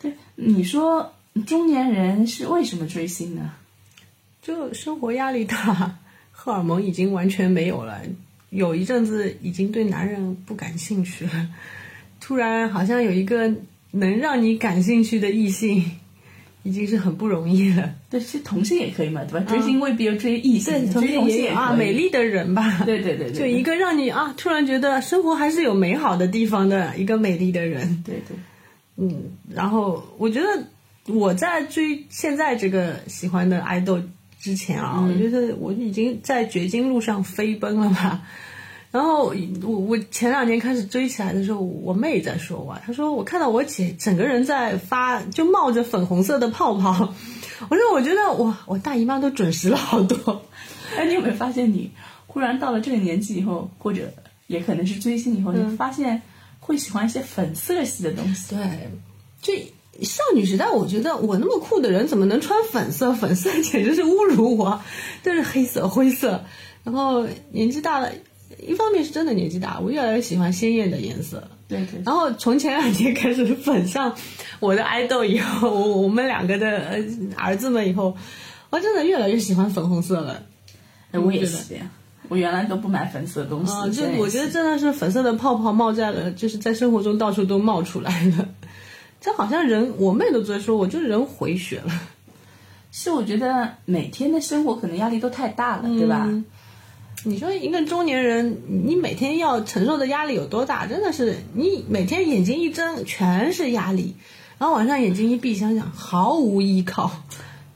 对，你说中年人是为什么追星呢？就生活压力大，荷尔蒙已经完全没有了，有一阵子已经对男人不感兴趣了，突然好像有一个能让你感兴趣的异性，已经是很不容易了。对，其实同性也可以嘛，对吧？追星未必要追异性，同追同性也有啊，美丽的人吧。对对对对，就一个让你啊，突然觉得生活还是有美好的地方的一个美丽的人。对对，嗯，然后我觉得我在追现在这个喜欢的爱豆之前啊，我觉得我已经在掘金路上飞奔了吧。然后我我前两年开始追起来的时候，我妹在说我，她说我看到我姐整个人在发，就冒着粉红色的泡泡。我说我觉得我，我大姨妈都准时了好多。哎，你有没有发现，你忽然到了这个年纪以后，或者也可能是追星以后，你发现会喜欢一些粉色系的东西？对，这少女时代，我觉得我那么酷的人怎么能穿粉色？粉色简直是侮辱我，都是黑色、灰色。然后年纪大了，一方面是真的年纪大，我越来越喜欢鲜艳的颜色。对对，然后从前两天开始粉上我的爱豆以后，我我们两个的呃儿子们以后，我真的越来越喜欢粉红色了。哎，我也是。我原来都不买粉色的东西，啊，就我觉得真的是粉色的泡泡冒在了，就是在生活中到处都冒出来了。这好像人，我妹都在说，我就人回血了。是我觉得每天的生活可能压力都太大了，对吧？嗯你说一个中年人，你每天要承受的压力有多大？真的是，你每天眼睛一睁全是压力，然后晚上眼睛一闭，想想毫无依靠。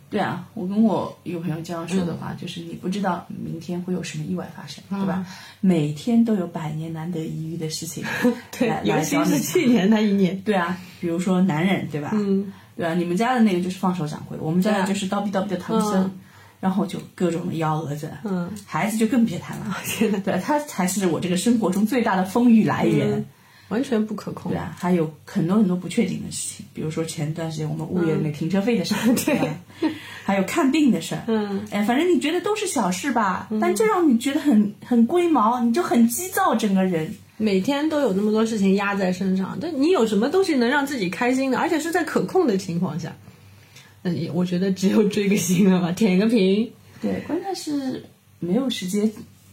对啊，我跟我有朋友这样说的话，就是你不知道明天会有什么意外发生，对吧？每天都有百年难得一遇的事情 对来，尤其是去年那一年，对啊，比如说男人，对吧？嗯，对啊，你们家的那个就是放手掌柜，我们家的就是叨逼叨逼的唐僧，嗯。然后就各种的幺蛾子，嗯，孩子就更别谈了，天呐，对，他才是我这个生活中最大的风雨来源。嗯。完全不可控。对。啊，还有很多很多不确定的事情，比如说前段时间我们物业那个停车费的事儿，对。吧？还有看病的事儿，嗯，哎，反正你觉得都是小事吧，但就让你觉得很很龟毛，你就很急躁，整个人。每天都有那么多事情压在身上，但你有什么东西能让自己开心的，而且是在可控的情况下？那你我觉得只有追个星了吧，舔个屏。对，关键是没有时间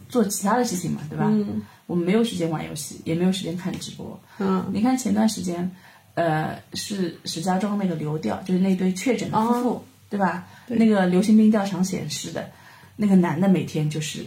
做其他的事情嘛，对吧？嗯我们没有时间玩游戏，也没有时间看直播。嗯，你看前段时间，呃，是石家庄那个流调，就是那对确诊的夫妇，对吧？那个流行病调查显示的，那个男的每天就是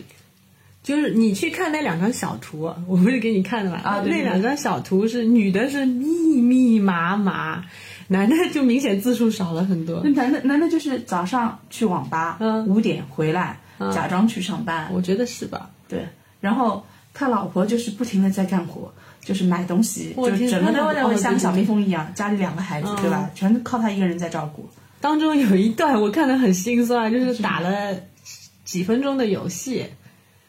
就是你去看那两张小图，我不是给你看的吗？啊对对那两张小图是女的是密密麻麻，男的就明显字数少了很多那。男的男的就是早上去网吧，嗯五点回来，假装去上班，我觉得是吧？对，然后他老婆就是不停的在干活，就是买东西，就整个都像小蜜蜂一样，家里两个孩子，对吧？全都靠他一个人在照顾。当中有一段我看的很心酸，就是打了几分钟的游戏，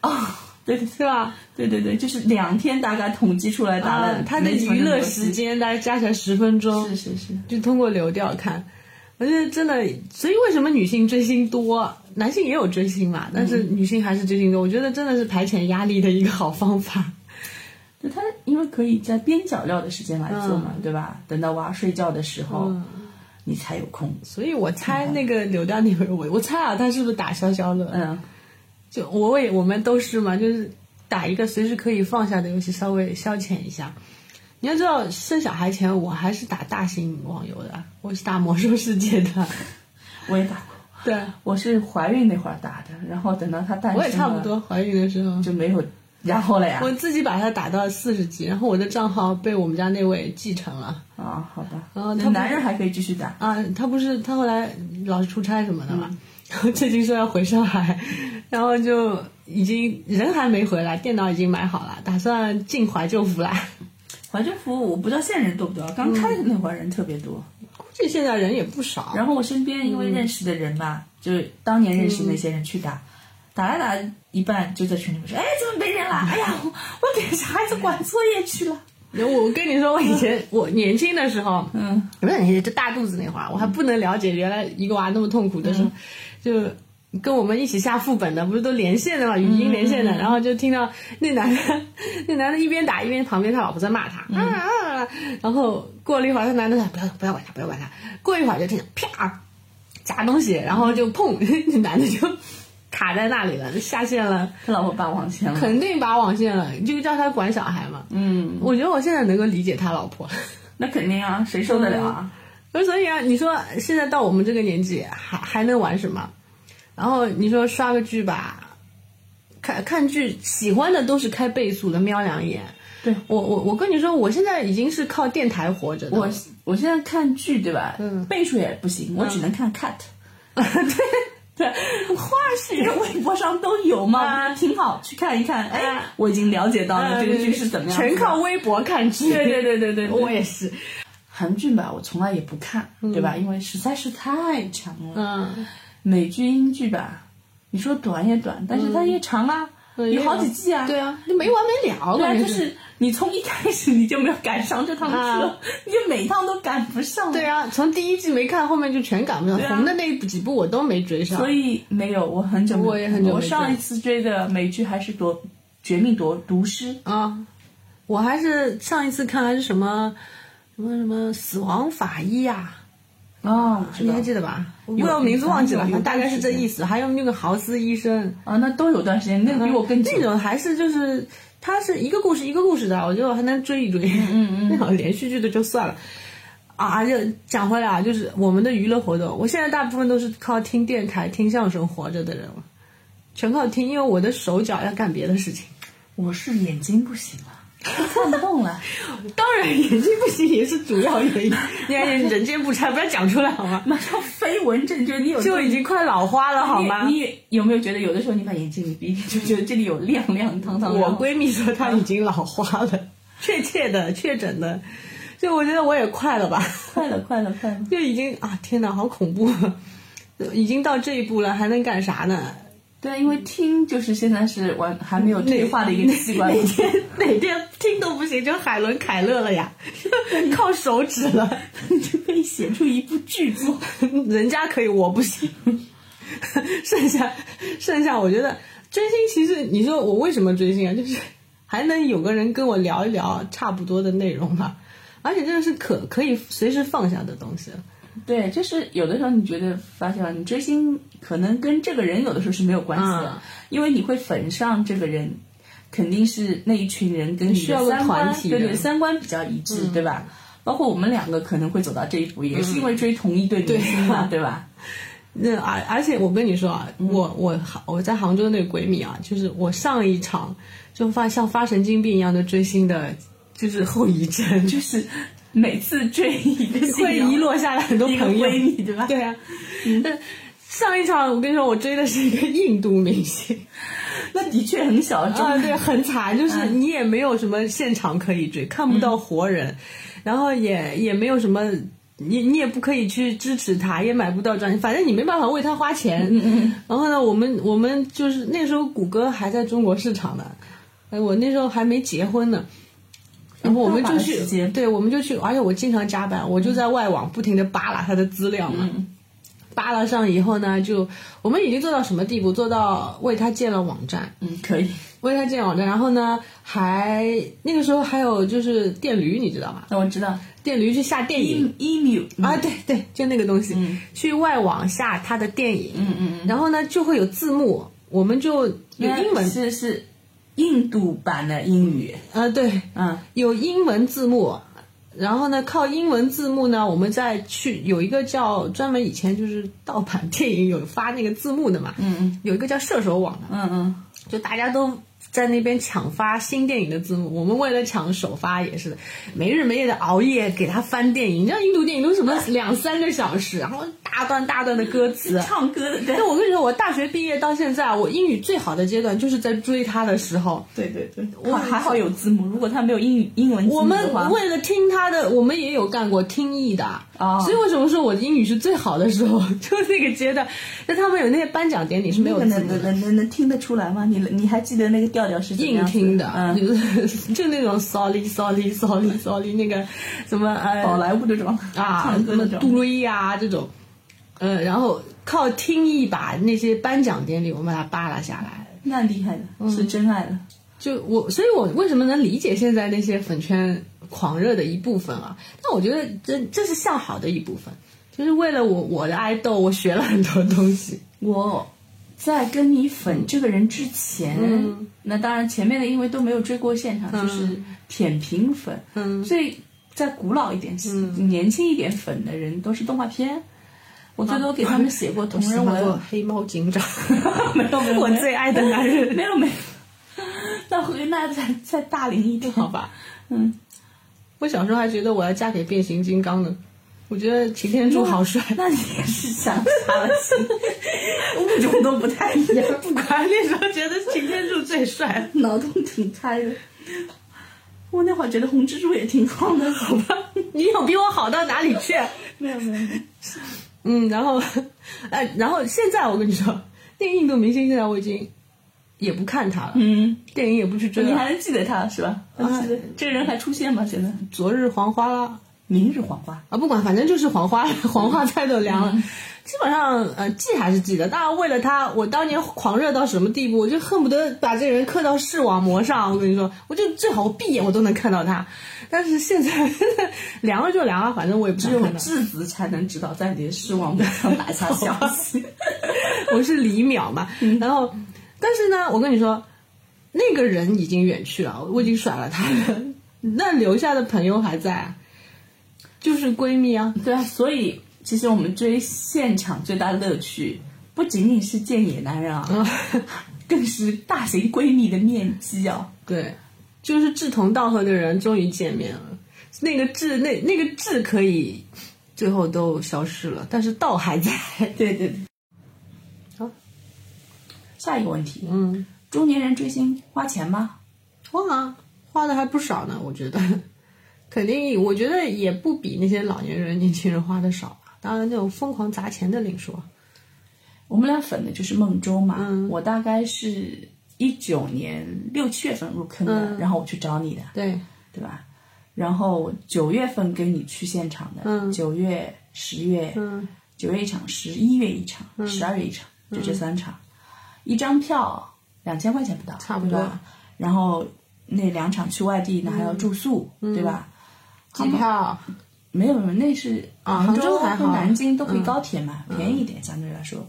哦，对对对吧？对对对，就是两天大概统计出来打了啊，他的娱乐时间大概加起来十分钟，是是是，就通过流调看。我觉得真的，所以为什么女性追星多，男性也有追星嘛，但是女性还是追星多。我觉得真的是排遣压力的一个好方法。就他因为可以在边角料的时间来做嗯嘛，对吧？等到娃睡觉的时候，你才有空。所以我猜那个流调那位，我我猜啊，他是不是打消消乐？嗯，就我也我们都是嘛，就是打一个随时可以放下的游戏，稍微消遣一下。你要知道，生小孩前我还是打大型网游的，我是打魔兽世界的。我也打过，对，我是怀孕那会儿打的，然后等到他诞生，我也差不多怀孕的时候就没有然后了呀。我自己把它打到四十级，然后我的账号被我们家那位继承了。啊，好吧，然后他男人还可以继续打。啊，他不是他后来老是出差什么的嘛，然 后最近说要回上海，然后就已经人还没回来，电脑已经买好了，打算进怀旧服来。怀旧服我不知道现在人多不多，刚开的那会儿人特别多。估计现在人也不少。然后我身边因为认识的人吧，就是当年认识那些人去打，打来打一半就在群里面说，哎，怎么没人了？啦！哎呀，我 我给小孩子管作业去了。我跟你说，我以前我年轻的时候，嗯，不是年轻，就大肚子那会儿，我还不能了解原来一个娃那么痛苦的时候，就跟我们一起下副本的，不是都连线的嘛，语音连线的，然后就听到那男的，那男的一边打一边旁边他老婆在骂他，啊啊啊！然后过了一会儿，他男的说不要不要管他，不要管他。过一会儿就听见啪砸东西，然后就砰，那男的就卡在那里了，就下线了，他老婆拔网线了。肯定拔网线了，就叫他管小孩嘛。嗯，我觉得我现在能够理解他老婆。那肯定啊，谁受得了啊？所以啊，你说现在到我们这个年纪，还还能玩什么？然后你说刷个剧吧，看看剧喜欢的都是开倍速的瞄两眼。对我我我跟你说，我现在已经是靠电台活着的。我我现在看剧对吧？嗯，倍数也不行，我只能看 cut。对对，花絮微博上都有嘛，挺好，去看一看。哎，我已经了解到了这个剧是怎么样。全靠微博看剧。对对对对对，我也是。韩剧吧，我从来也不看，对吧？因为实在是太长了。嗯。美剧、英剧吧，你说短也短，但是它也长啊，有好几季啊。对啊，就没完没了。对啊，就是你从一开始你就没有赶上这趟车，你就每趟都赶不上。对啊，从第一季没看，后面就全赶不上。红的那几部我都没追上。所以没有，我很久我也很久我上一次追的美剧还是《夺绝命夺毒师》啊，我还是上一次看还是什么什么什么死亡法医呀。哦，你还记得吧？我名字忘记了，大概是这意思。还有那个豪斯医生啊，那都有段时间，那个比我更那种还是就是它是一个故事一个故事的，我觉得我还能追一追。嗯嗯，那种连续剧的就算了。啊，就讲回来啊，就是我们的娱乐活动，我现在大部分都是靠听电台、听相声活着的人了，全靠听，因为我的手脚要干别的事情。我是眼睛不行了。看不动了，当然眼睛不行也是主要原因。你看人间不拆，不要讲出来好吗？马上飞蚊症，就你有 就已经快老花了好吗？你有没有觉得有的时候你把眼睛一闭，就觉得这里有亮亮堂堂？我闺蜜说她已经老花了，确切的确诊的，就我觉得我也快了吧？快了，快了，快了，就已经啊！天哪，好恐怖！已经到这一步了，还能干啥呢？对，因为听就是现在是完还没有退化的一个器官，哪天哪天听都不行，就海伦凯勒了呀，靠手指了，就可以写出一部巨作，人家可以，我不行。剩下剩下，我觉得追星其实你说我为什么追星啊？就是还能有个人跟我聊一聊差不多的内容嘛，而且这个是可可以随时放下的东西。对，就是有的时候你觉得发现了，你追星可能跟这个人有的时候是没有关系的，因为你会粉上这个人，肯定是那一群人跟需要个团体，对对，三观比较一致，对吧？包括我们两个可能会走到这一步，也是因为追同一对明星嘛，对吧？那而而且我跟你说啊，我我我在杭州那个闺蜜啊，就是我上一场就发像发神经病一样的追星的，就是后遗症，就是。每次追一个会遗落下来很多朋友，对吧？对啊。上一场我跟你说，我追的是一个印度明星，那的确很小众，对，很惨，就是你也没有什么现场可以追，看不到活人，然后也也没有什么，你你也不可以去支持他，也买不到专辑，反正你没办法为他花钱。然后呢，我们我们就是那时候谷歌还在中国市场呢，哎，我那时候还没结婚呢。然后我们就去，对，我们就去，而且我经常加班，我就在外网不停的扒拉他的资料嘛。扒拉上以后呢，就我们已经做到什么地步？做到为他建了网站。嗯，可以为他建网站。然后呢，还那个时候还有就是电驴，你知道吗？那我知道，电驴去下电影。email 啊，对对，就那个东西，去外网下他的电影。嗯嗯然后呢，就会有字幕，我们就有英文是是。印度版的英语，啊，对，嗯，有英文字幕，然后呢，靠英文字幕呢，我们再去有一个叫专门以前就是盗版电影有发那个字幕的嘛，嗯嗯，有一个叫射手网的，嗯嗯，就大家都在那边抢发新电影的字幕，我们为了抢首发也是没日没夜的熬夜给他翻电影，你知道印度电影都什么两三个小时，然后。大段大段的歌词，唱歌的。但我跟你说，我大学毕业到现在，我英语最好的阶段就是在追他的时候。对对对，我还好有字幕。如果他没有英语英文字幕我们为了听他的，我们也有干过听译的。哦所以为什么说我的英语是最好的时候，就那个阶段，那他们有那些颁奖典礼是没有字能的。能能能能听得出来吗？你你还记得那个调调是硬听的，嗯，就就那种 sorry sorry sorry sorry 那个什么呃宝莱坞这种啊，唱什么歌那种，杜瑞呀这种，呃，然后靠听一把那些颁奖典礼我们把它扒拉下来。那厉害的，是真爱了。就我，所以我为什么能理解现在那些粉圈狂热的一部分啊？但我觉得这这是向好的一部分，就是为了我我的爱豆，我学了很多东西。我在跟你粉这个人之前，嗯那当然前面的因为都没有追过现场，就是舔屏粉。嗯所以再古老一点、年轻一点粉的人都是动画片。我最多给他们写过同人文，做黑猫警长，没有没有，我最爱的男人。没有没有。那回那再再大龄一点，好吧，嗯，我小时候还觉得我要嫁给变形金刚呢，我觉得擎天柱好帅。那你也是想差了心，物种都不太一样，不管那时候觉得擎天柱最帅，脑洞挺开的。我那会儿觉得红蜘蛛也挺好的，好吧？你有比我好到哪里去？没有没有没有，嗯，然后，哎，然后现在我跟你说，那个印度明星现在我已经也不看他了，嗯，电影也不去追了。你还能记得他是吧？啊记得这个人还出现吗？现在昨日黄花啦，明日黄花，啊，不管，反正就是黄花，黄花菜都凉了。基本上，呃，记还是记得。当然，为了他，我当年狂热到什么地步，我就恨不得把这个人刻到视网膜上。我跟你说，我就最好我闭眼我都能看到他。但是现在 凉了就凉了，反正我也不只有想看到。质子才能知道在你的视网膜上打下消息。我是李淼嘛，然后，但是呢，我跟你说，那个人已经远去了，我已经甩了他了，那留下的朋友还在啊，就是闺蜜啊，对啊，所以其实我们追现场最大的乐趣，不仅仅是见野男人啊，更是大型闺蜜的面基啊。对，就是志同道合的人终于见面了，那个志那那个志可以最后都消失了，但是道还在。对对对。好，下一个问题，嗯，中年人追星花钱吗？花啊，花的还不少呢，我觉得，肯定，我觉得也不比那些老年人、年轻人花的少。当然，那种疯狂砸钱的另说。我们俩粉的就是孟州嘛，嗯。我大概是一九年六七月份入坑的，嗯。然后我去找你的，对，对吧？然后九月份跟你去现场的，嗯。九月、十月，嗯。九月一场，十一月一场，十二月一场，就这三场，一张票两千块钱不到，差不多？然后那两场去外地呢，还要住宿，对吧？机票没有那是啊杭杭州和南京都可以高铁嘛，便宜一点相对来说。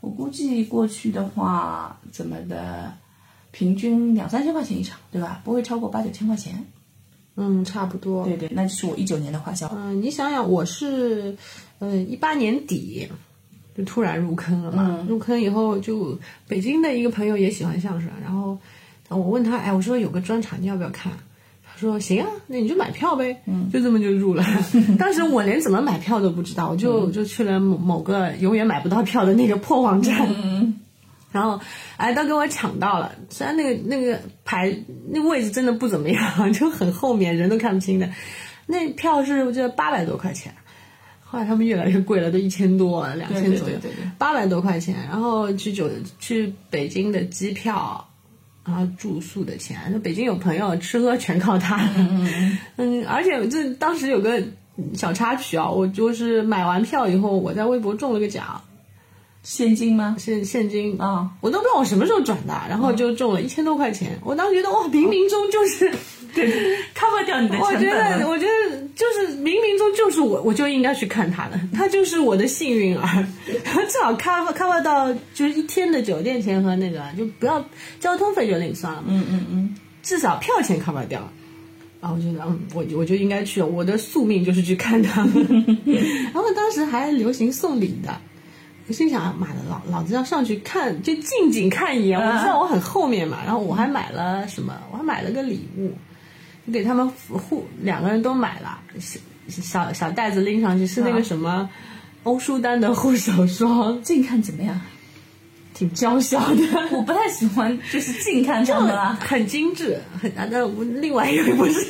我估计过去的话，怎么的，平均两三千块钱一场，对吧？不会超过八九千块钱。嗯，差不多。对对，那就是我一九年的花销。嗯、你想想，我是，呃，一八年底就突然入坑了嘛。入坑以后，就北京的一个朋友也喜欢相声，然后我问他，哎，我说有个专场，你要不要看？他说行啊，那你就买票呗。嗯，就这么就入了。当时我连怎么买票都不知道，我就、就去了某某个永远买不到票的那个破网站。然后，哎，都给我抢到了。虽然那个那个排那个位置真的不怎么样，就很后面，人都看不清的。那票是我记得八百多块钱，后来他们越来越贵了，都一千多、两千左右八百多块钱。然后去酒去北京的机票，然后住宿的钱，那北京有朋友，吃喝全靠他。嗯嗯，而且这当时有个小插曲啊，我就是买完票以后，我在微博中了个奖，现金吗？现现金啊、我都不知道我什么时候转的，然后就中了一千多块钱。我当时觉得哇，冥冥中就是，对，cover 掉你的我觉得，我觉得就是冥冥中就是我，我就应该去看他的，他就是我的幸运儿，正好 cover cover 到就是一天的酒店钱和那个，就不要交通费就另算了，嗯嗯嗯，至少票钱 cover 掉了。然后我觉得，嗯，我我就应该去，我的宿命就是去看他们。然后当时还流行送礼的，我心想，妈的，老老子要上去看，就近景看一眼。我知道我很后面嘛，然后我还买了什么？我还买了个礼物，就给他们互两个人都买了，小小小袋子拎上去是那个什么欧舒丹的护手霜，近看怎么样？挺娇小的。我不太喜欢，就是近看他们啊。很精致，很难的。我另外一个不是，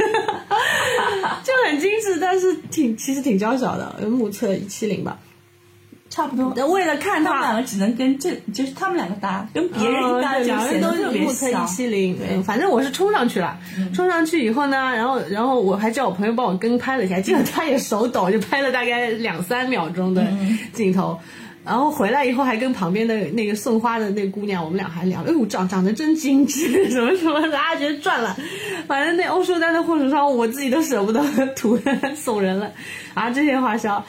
就很精致，但是挺其实挺娇小的，目测一七零吧。差不多。为了看他们两，个只能跟这，就是他们两个搭，跟别人一搭就嗯对两个人都显得特别小。七零，对嗯反正我是冲上去了，冲上去以后呢，然后然后我还叫我朋友帮我跟拍了一下，结果他也手抖，就拍了大概两三秒钟的镜头。然后回来以后还跟旁边的那个送花的那个姑娘，我们俩还聊，哎呦长长得真精致，什么什么的，啊觉得赚了。反正那欧舒丹的护手霜我自己都舍不得 涂送人了，啊这些花销，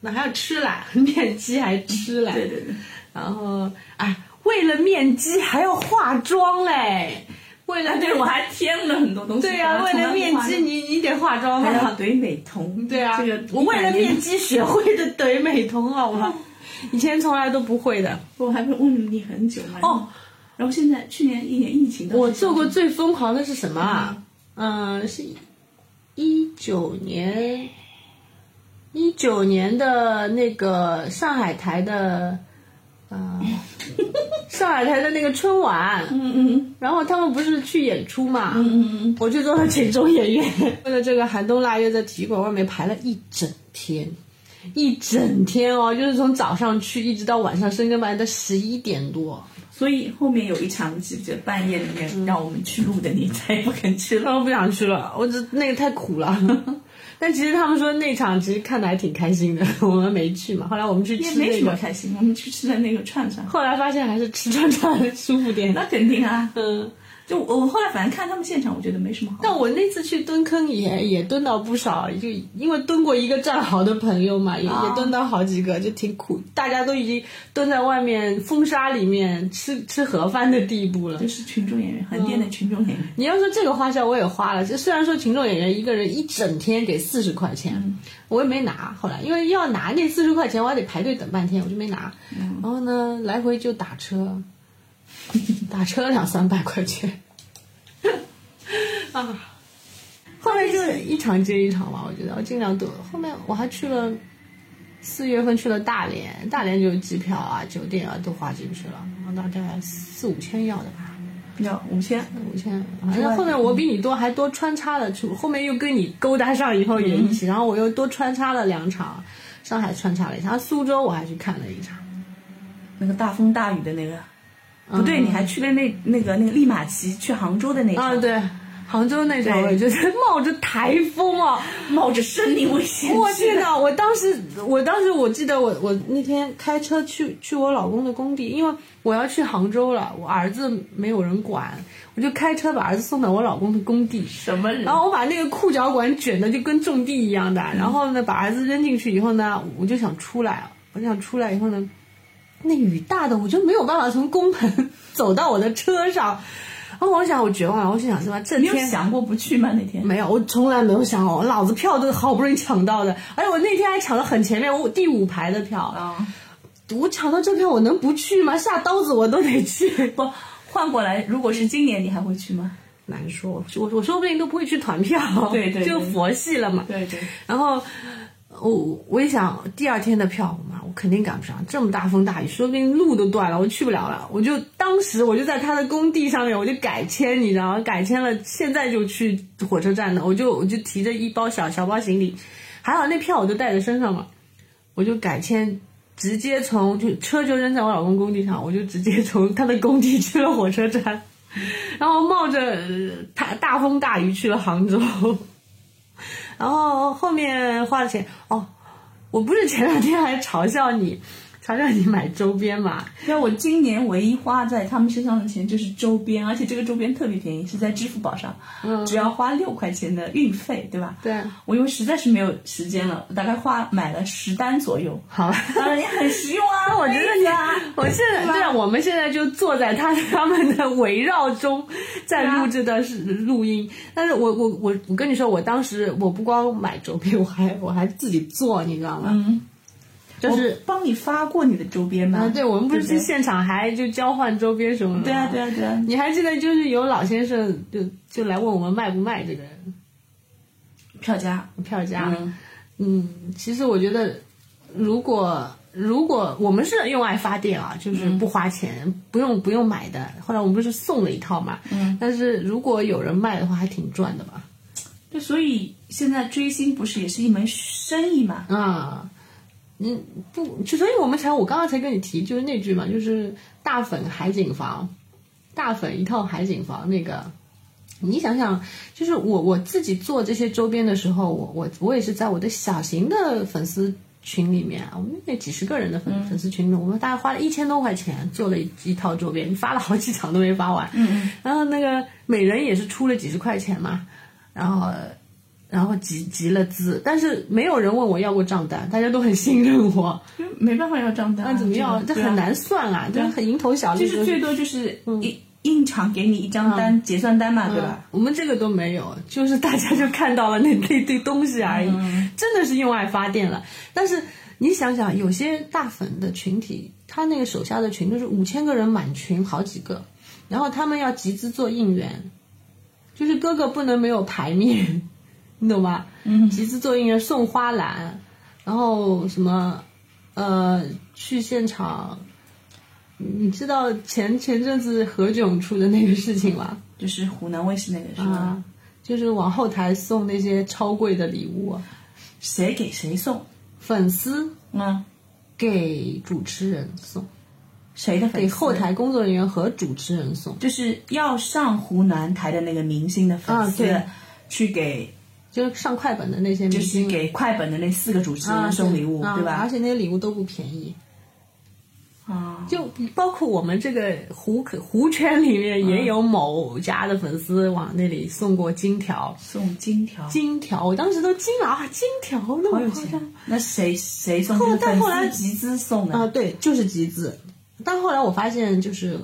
那还要吃啦，面基还吃啦。对对对，然后哎，为了面基还要化妆嘞，为了啊，对我还添了很多东西。对呀、为了面基你你得化妆画还要啊。怼美瞳。对啊，这个我为了面基学会的怼美瞳，好吗？以前从来都不会的。我还会问你很久嘛。哦，然后现在去年一年疫情的，我做过最疯狂的是什么啊？嗯、是一九年，一九年的那个上海台的，呃，上海台的那个春晚，嗯嗯然后他们不是去演出嘛，嗯嗯嗯，我去做了群众演员，为了这个寒冬腊月在体育馆外面排了一整天，一整天哦，就是从早上去一直到晚上深更半夜的十一点多。所以后面有一场，记不记得半夜里面让我们去录的，你再也不肯去了。我 不想去了，我这那个太苦了。但其实他们说那场其实看的还挺开心的，我们没去嘛。后来我们去也没什么吃那个，开心，我们去吃的那个串串，后来发现还是吃串串舒服点。那肯定啊。嗯，就我我后来反正看他们现场，我觉得没什么好。但我那次去蹲坑也也蹲到不少，就因为蹲过一个战壕的朋友嘛，也、啊也蹲到好几个，就挺苦。大家都已经蹲在外面风沙里面吃吃盒饭的地步了就。是群众演员，横店的群众演员。你要说这个花销我也花了，就虽然说群众演员一个人一整天给四十块钱，我也没拿。后来因为要拿那四十块钱，我还得排队等半天，我就没拿。然后呢，来回就打车，打车两三百块钱。啊，后面就一场接一场吧，我觉得我尽量多。后面我还去了，四月份去了大连，大连就机票啊、酒店啊都花进去了，然后大概四五千要的吧。要五千，五千，反正后面我比你多，还多穿插了，去后面又跟你勾搭上以后也一起，然后我又多穿插了两场，上海穿插了一场，苏州我还去看了一场，那个大风大雨的那个，不对，嗯你还去了那那个那个利马奇去杭州的那场，啊对，杭州那场就是冒着台风啊，冒着生命危险。我天哪！我当时，我当时我记得我我那天开车去去我老公的工地，因为我要去杭州了，我儿子没有人管，我就开车把儿子送到我老公的工地。什么人？然后我把那个裤脚管卷的就跟种地一样的，然后呢，把儿子扔进去以后呢，我就想出来，我就想出来以后呢，那雨大的我就没有办法从宫门走到我的车上，然后我想我绝望了，我心想是吧，这天想过不去吗？那天没有，我从来没有想过，我老子票都好不容易抢到的，而且我那天还抢到很前面，我第五排的票，啊，我抢到这票我能不去吗？下刀子我都得去。不换过来，如果是今年，你还会去吗？难说，我我说不定都不会去团票，对 对对就佛系了嘛。对对，然后我我一想，第二天的票嘛，我肯定赶不上，这么大风大雨，说不定路都断了，我去不了了。我就当时我就在他的工地上面，我就改签，你知道吗？改签了，现在就去火车站的，我就我就提着一包小小包行李，还好那票我就带在身上嘛，我就改签。直接从就车就扔在我老公工地上，我就直接从他的工地去了火车站，然后冒着大大风大雨去了杭州。然后后面花的钱哦，我不是前两天还嘲笑你，嘲笑你买周边嘛？那我今年唯一花在他们身上的钱就是周边，而且这个周边特别便宜，是在支付宝上，只要花六块钱的运费，对吧？对，我因为实在是没有时间了，大概花买了十单左右，好，当然也很实用啊，我觉得你啊，我现在对啊，我们现在就坐在他 他们的围绕中，在录制的是录音。但是我我我我跟你说，我当时我不光买周边，我还我还自己做，你知道吗？嗯，就是帮你发过你的周边吗？啊，对，我们不是去现场还就交换周边什么的。对啊，对啊，对啊，你还记得就是有老先生就就来问我们卖不卖这个票价，票价？嗯嗯，其实我觉得，如果如果我们是用爱发电啊，就是不花钱，不用不用买的。后来我们不是送了一套嘛，嗯，但是如果有人卖的话，还挺赚的吧？就所以现在追星不是也是一门生意嘛？啊，嗯，不，就所以我们才，我刚刚才跟你提，就是那句嘛，就是大粉海景房，大粉一套海景房那个。你想想，就是我我自己做这些周边的时候，我我我也是在我的小型的粉丝群里面，我们那几十个人的粉粉丝群里面，我们大概花了一千多块钱做了一一套周边，发了好几场都没发完。嗯然后那个每人也是出了几十块钱嘛，然后然后集集了资，但是没有人问我要过账单，大家都很信任我。就没办法要账单啊，那怎么要？这这很难算啊，这很蝇头小利。就是最多就是一印厂给你一张单结算单嘛，对吧？我们这个都没有，就是大家就看到了那那堆东西而已，真的是用爱发电了。但是你想想，有些大粉的群体，他那个手下的群都是五千个人满群，好几个，然后他们要集资做应援，就是哥哥不能没有牌面，你懂吧？嗯，集资做应援送花篮，然后什么呃去现场。你知道前前阵子何炅出的那个事情吗？就是湖南卫视那个是吧？啊，就是往后台送那些超贵的礼物，谁给谁送？粉丝嗯，给主持人送，谁的粉丝？给后台工作人员和主持人送，就是要上湖南台的那个明星的粉丝，去给就是上快本的那些明就是星给快本的那四个主持啊人送礼物，啊对吧？而且那些礼物都不便宜，啊，就包括我们这个湖可湖圈里面也有某家的粉丝往那里送过金条，送金条，金条，我当时都惊了啊，金条那好有钱么夸张。。那谁谁送？后但后来集资送的。啊，对，就是集资。但后来我发现，就是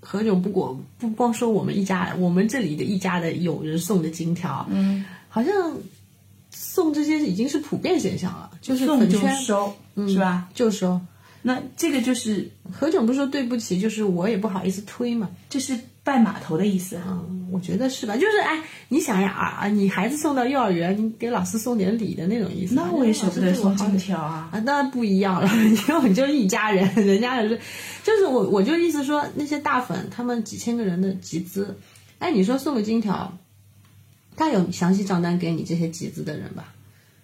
何炅不光不光说我们一家，我们这里的一家的有人送的金条，嗯，好像送这些已经是普遍现象了，就是送就粉圈收，是吧？就收。那这个就是何炅不是说对不起，就是我也不好意思推嘛。这是拜码头的意思。嗯，我觉得是吧？就是哎，你想呀啊啊，你孩子送到幼儿园，你给老师送点礼的那种意思。那我也舍不得送金金条啊。啊，那不一样了，因为我们就是一家人，人家也是，就是我我就意思说，那些大粉他们几千个人的集资，哎，你说送个金条，他有详细账单给你这些集资的人吧？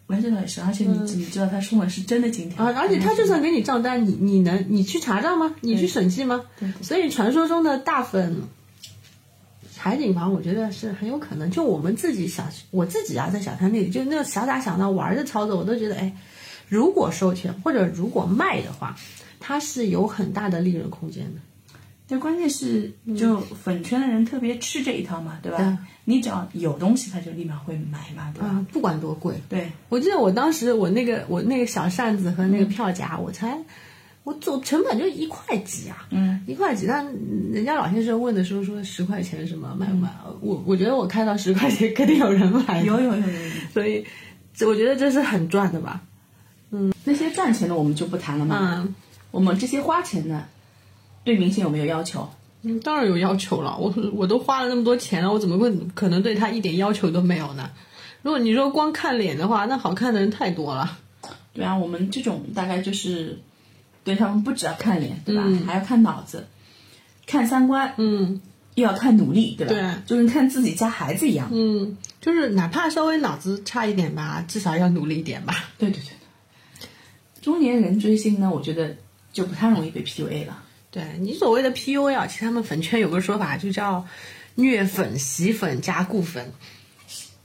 完全倒也是，而且你你知道他送的是真的金条啊，而且他就算给你账单，你你能你去查账吗？你去审计吗？对对所以传说中的大粉海景房，我觉得是很有可能。就我们自己小，我自己啊，在小摊那里，就那种小打小闹玩的操作，我都觉得，哎，如果收钱或者如果卖的话，它是有很大的利润空间的。但关键是，就粉圈的人特别吃这一套嘛，对吧？对你只要有东西，他就立马会买嘛，对吧？啊，不管多贵，对，我记得我当时我那个我那个小扇子和那个票夹，我才我做成本就一块几啊，嗯，一块几。但人家老先生问的时候说十块钱什么买不买？我我觉得我开到十块钱肯定有人买，有有有有有。所以这我觉得这是很赚的吧。嗯那些赚钱的我们就不谈了嘛。嗯我们这些花钱的，对明星有没有要求？嗯，当然有要求了，我我都花了那么多钱了，我怎么会可能对他一点要求都没有呢？如果你说光看脸的话，那好看的人太多了。对啊，我们这种大概就是对他们不只要看脸，对吧？嗯还要看脑子，看三观，嗯又要看努力，对吧？对就跟看自己家孩子一样。嗯，就是哪怕稍微脑子差一点吧，至少要努力一点吧。对对对对。中年人追星呢，我觉得就不太容易被 PUA 了。对你所谓的 PUA 啊，其实他们粉圈有个说法，就叫虐粉、洗粉加固粉，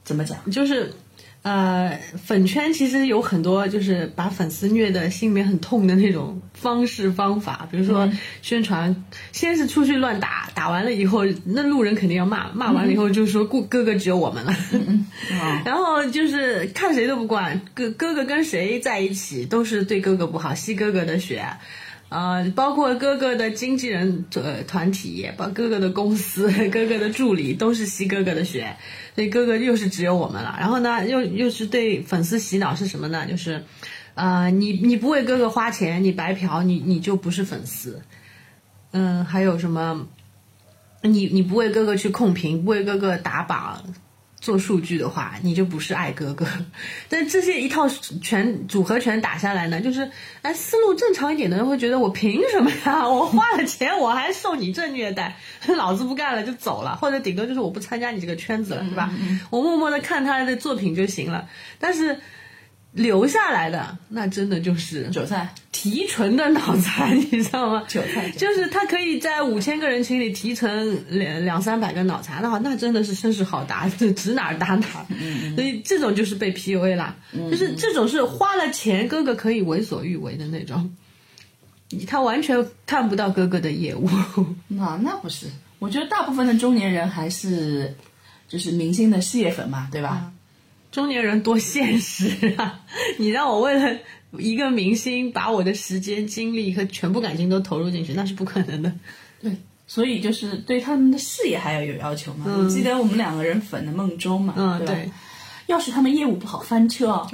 怎么讲？就是。呃，粉圈其实有很多就是把粉丝虐的心里面很痛的那种方式方法，比如说宣传，先是出去乱打，打完了以后，那路人肯定要骂，骂完了以后就说顾哥哥只有我们了，然后就是看谁都不惯，哥哥哥跟谁在一起都是对哥哥不好，吸哥哥的血。呃，包括哥哥的经纪人呃团体，包哥哥的公司、哥哥的助理，都是吸哥哥的血，所以哥哥又是只有我们了。然后呢，又又是对粉丝洗脑是什么呢？就是，呃，你你不为哥哥花钱，你白嫖，你你就不是粉丝。嗯，还有什么？你你不为哥哥去控评，不为哥哥打榜，做数据的话，你就不是爱哥哥。但这些一套全组合拳打下来呢，就是哎，思路正常一点的人会觉得我凭什么呀？我花了钱，我还受你这虐待，老子不干了就走了，或者顶多就是我不参加你这个圈子了，是吧？我默默的看他的作品就行了。但是。留下来的那真的就是韭菜提纯的脑残，你知道吗？韭菜就是他可以在五千个人群里提成两两三百个脑残的话，那真的是声势好大，指哪儿打哪儿。所以这种就是被 PUA 啦，就是这种是花了钱，哥哥可以为所欲为的那种，他完全看不到哥哥的业务。那那不是，我觉得大部分的中年人还是就是明星的事业粉嘛，对吧？中年人多现实啊！你让我为了一个明星把我的时间、精力和全部感情都投入进去，那是不可能的。对，所以就是对他们的事业还要有要求嘛。我记得我们两个人粉的孟州嘛？嗯，对。要是他们业务不好翻车哦。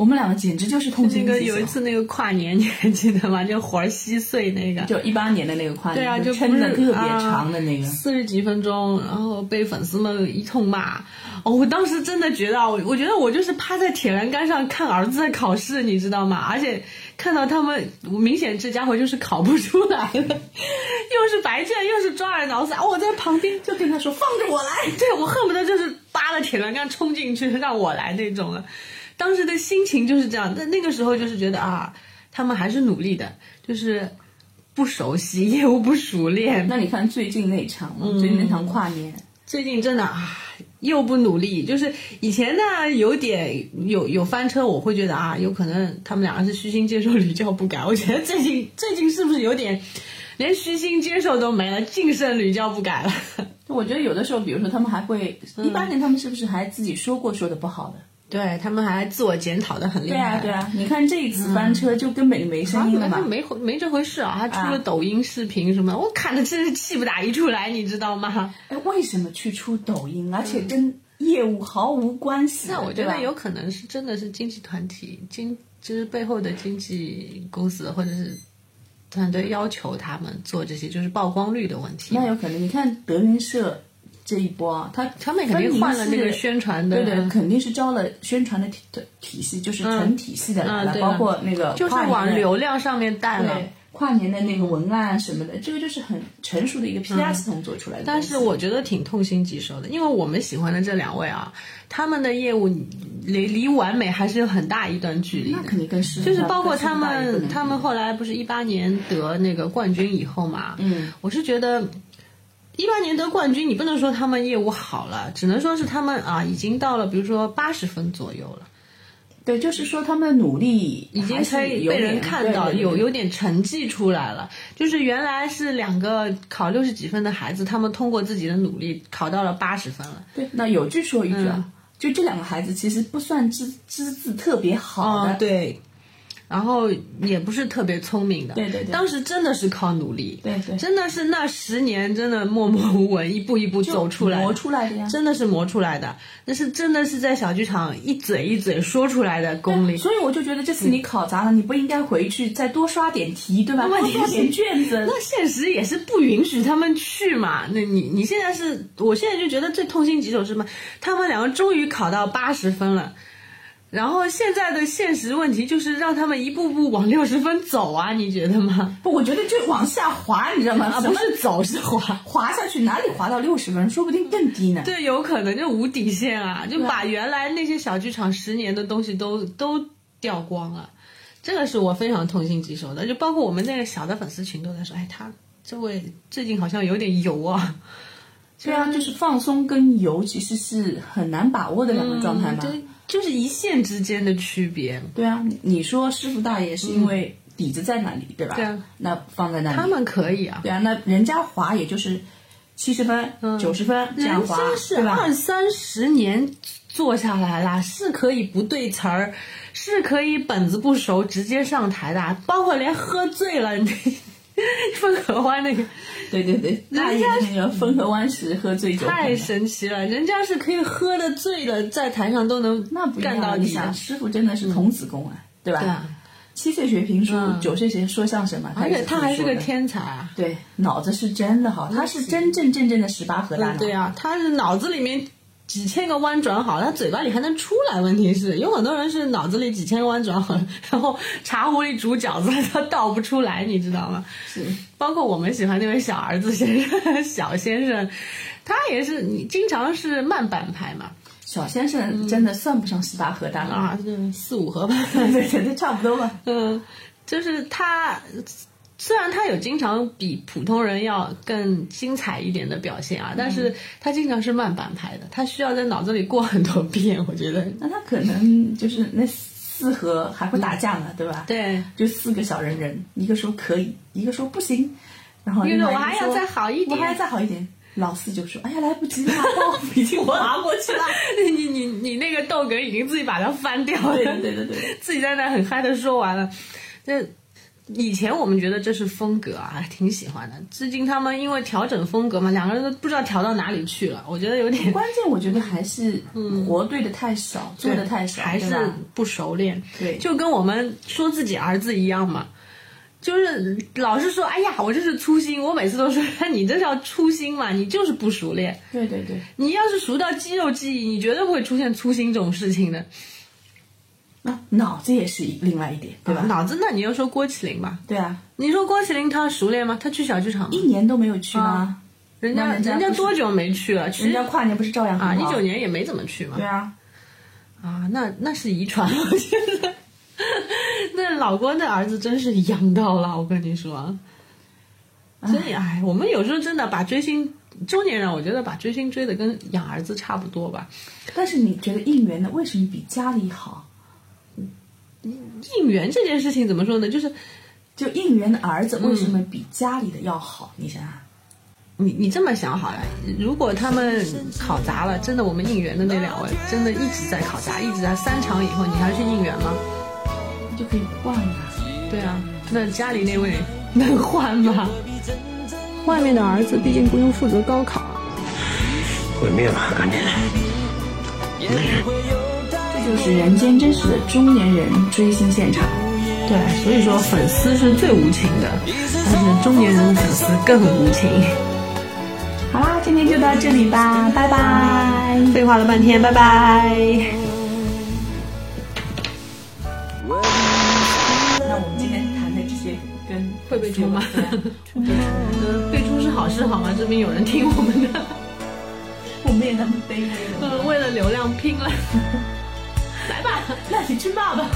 我们两个简直就是痛心疾首。有一次那个跨年，你还记得吗？就活儿稀碎那个，就一八年的那个跨年，对啊，就撑的特别长的那个，四十几分钟，然后被粉丝们一通骂。哦，我当时真的觉得，我我觉得我就是趴在铁栏杆上看儿子在考试，你知道吗？而且看到他们，明显这家伙就是考不出来了，又是白卷，又是抓耳挠腮。我在旁边就跟他说：“放着我来。”对我恨不得就是扒了铁栏杆冲进去，让我来那种了。当时的心情就是这样，但那个时候就是觉得啊，他们还是努力的，就是不熟悉业务不熟练。那你看最近那场，最近那场跨年，最近真的啊，又不努力。就是以前呢，有点有有翻车，我会觉得啊，有可能他们两个是虚心接受屡教不改。我觉得最近最近是不是有点连虚心接受都没了，净剩屡教不改了？我觉得有的时候，比如说他们还会一八年，他们是不是还自己说过说的不好的？对他们还自我检讨的很厉害。对啊，对啊，你看这一次翻车就根本就没声音了嘛，没没这回事啊，还出了抖音视频什么，我看的真是气不打一处来，你知道吗？哎，为什么去出抖音，而且跟业务毫无关系？那我觉得有可能是真的是经纪团体经，就是背后的经纪公司或者是团队要求他们做这些，就是曝光率的问题。那有可能，你看德云社。这一波，他他们肯定换了那个宣传的，对对，肯定是招了宣传的体的体系，就是纯体系的来了，包括那个就是往流量上面带了。跨年的那个文案什么的，这个就是很成熟的一个 PR 系统做出来的。但是我觉得挺痛心疾首的，因为我们喜欢的这两位啊，他们的业务离离完美还是有很大一段距离。那肯定更是，就是包括他们，他们后来不是一八年得那个冠军以后嘛，嗯，我是觉得。一八年得冠军，你不能说他们业务好了，只能说是他们啊，已经到了比如说八十分左右了。对，就是说他们的努力已经可以被人看到，有有点成绩出来了。就是原来是两个考六十几分的孩子，他们通过自己的努力考到了八十分了。对，那有句说一句啊，就这两个孩子其实不算资资质特别好的。对。然后也不是特别聪明的，对对对，当时真的是靠努力，对对，真的是那十年真的默默无闻，一步一步走出来，磨出来的呀，真的是磨出来的，那是真的是在小剧场一嘴一嘴说出来的功力。所以我就觉得这次你考砸了，你不应该回去再多刷点题，对吧？多刷点卷子。那现实也是不允许他们去嘛。那你你现在是，我现在就觉得最痛心疾首是什么？他们两个终于考到八十分了。然后现在的现实问题就是让他们一步步往六十分走啊，你觉得吗？不，我觉得就往下滑，你知道吗？不是走是滑，滑下去哪里滑到六十分？说不定更低呢。对，有可能就无底线啊，就把原来那些小剧场十年的东西都都掉光了。这个是我非常痛心疾首的，就包括我们那个小的粉丝群都在说，哎，他这位最近好像有点油啊。对啊，就是放松跟油其实是很难把握的两个状态嘛。就是一线之间的区别。对啊，你说师傅大爷是因为底子在那里，对吧？对啊，那放在那里，他们可以啊。对啊，那人家滑也就是七十分、九十分这样滑，对吧？二三十年做下来啦，是可以不对词儿，是可以本子不熟直接上台的，包括连喝醉了。你 风可欢那个，对对对，人家那个风和湾石喝醉酒，太神奇了。人家是可以喝的醉了，在台上都能那不干到你想，师傅真的是童子功啊，对吧？对啊，七岁学评书，九岁学说相声嘛，而且他还是个天才啊。对，脑子是真的好，他是真真正正的十八核大脑。对啊，他是脑子里面几千个弯转好，他嘴巴里还能出来。问题是有很多人是脑子里几千个弯转好了，然后茶壶里煮饺子他倒不出来，你知道吗？是，包括我们喜欢那位小儿子先生，小先生，他也是你经常是慢半拍嘛。小先生真的算不上十八核弹了，啊，四五核吧。对对对，差不多吧。嗯，就是他，虽然他有经常比普通人要更精彩一点的表现啊，但是他经常是慢半拍的，他需要在脑子里过很多遍。我觉得，那他可能就是那四盒还会打架呢，对吧？对，就四个小人人，一个说可以，一个说不行，然后因为我还要再好一点我还要。再好一点。老四就说：“哎呀，来不及了，刀已经划过去了。你你你那个逗哏已经自己把它翻掉了，对对对对对，自己在那很嗨的说完了。这以前我们觉得这是风格啊，挺喜欢的。最近他们因为调整风格嘛，两个人都不知道调到哪里去了，我觉得有点关键我觉得还是活对的太少，做的太少，还是不熟练。对就跟我们说自己儿子一样嘛，就是老是说，哎呀，我这是粗心。我每次都说，你这叫粗心嘛，你就是不熟练。对对对。你要是熟到肌肉记忆，你绝对不会出现粗心这种事情的。那脑子也是一另外一点，对吧？脑子，那你又说郭麒麟吧？对啊，你说郭麒麟他熟练吗？他去小剧场吗一年都没有去吗？人家人家多久没去了？人家跨年不是照样啊，一九年也没怎么去嘛。对啊，啊，那那是遗传，我觉得。那老郭的儿子真是养到了，我跟你说。所以，哎，我们有时候真的把追星，中年人我觉得把追星追的跟养儿子差不多吧。但是你觉得应援的为什么比家里好？应援这件事情怎么说呢？就是就应援的儿子为什么比家里的要好？你想想，你你这么想好了，如果他们考砸了，真的我们应援的那两位真的一直在考砸，一直在三场以后，你还去应援吗？就可以换呀。对啊，那家里那位 能换吗？外面的儿子毕竟不用负责高考啊。毁灭吧，赶紧！这就是人间真实的中年人追星现场。对，所以说粉丝是最无情的，但是中年人的粉丝更无情。好啦，今天就到这里吧，拜拜。废话了半天，拜拜。那我们今天谈的这些跟会被冲吗 对啊呃，被冲是好事好吗？证明有人听我们的。我们也那么卑微了。呃，为了流量拼了。来吧，那你去骂吧。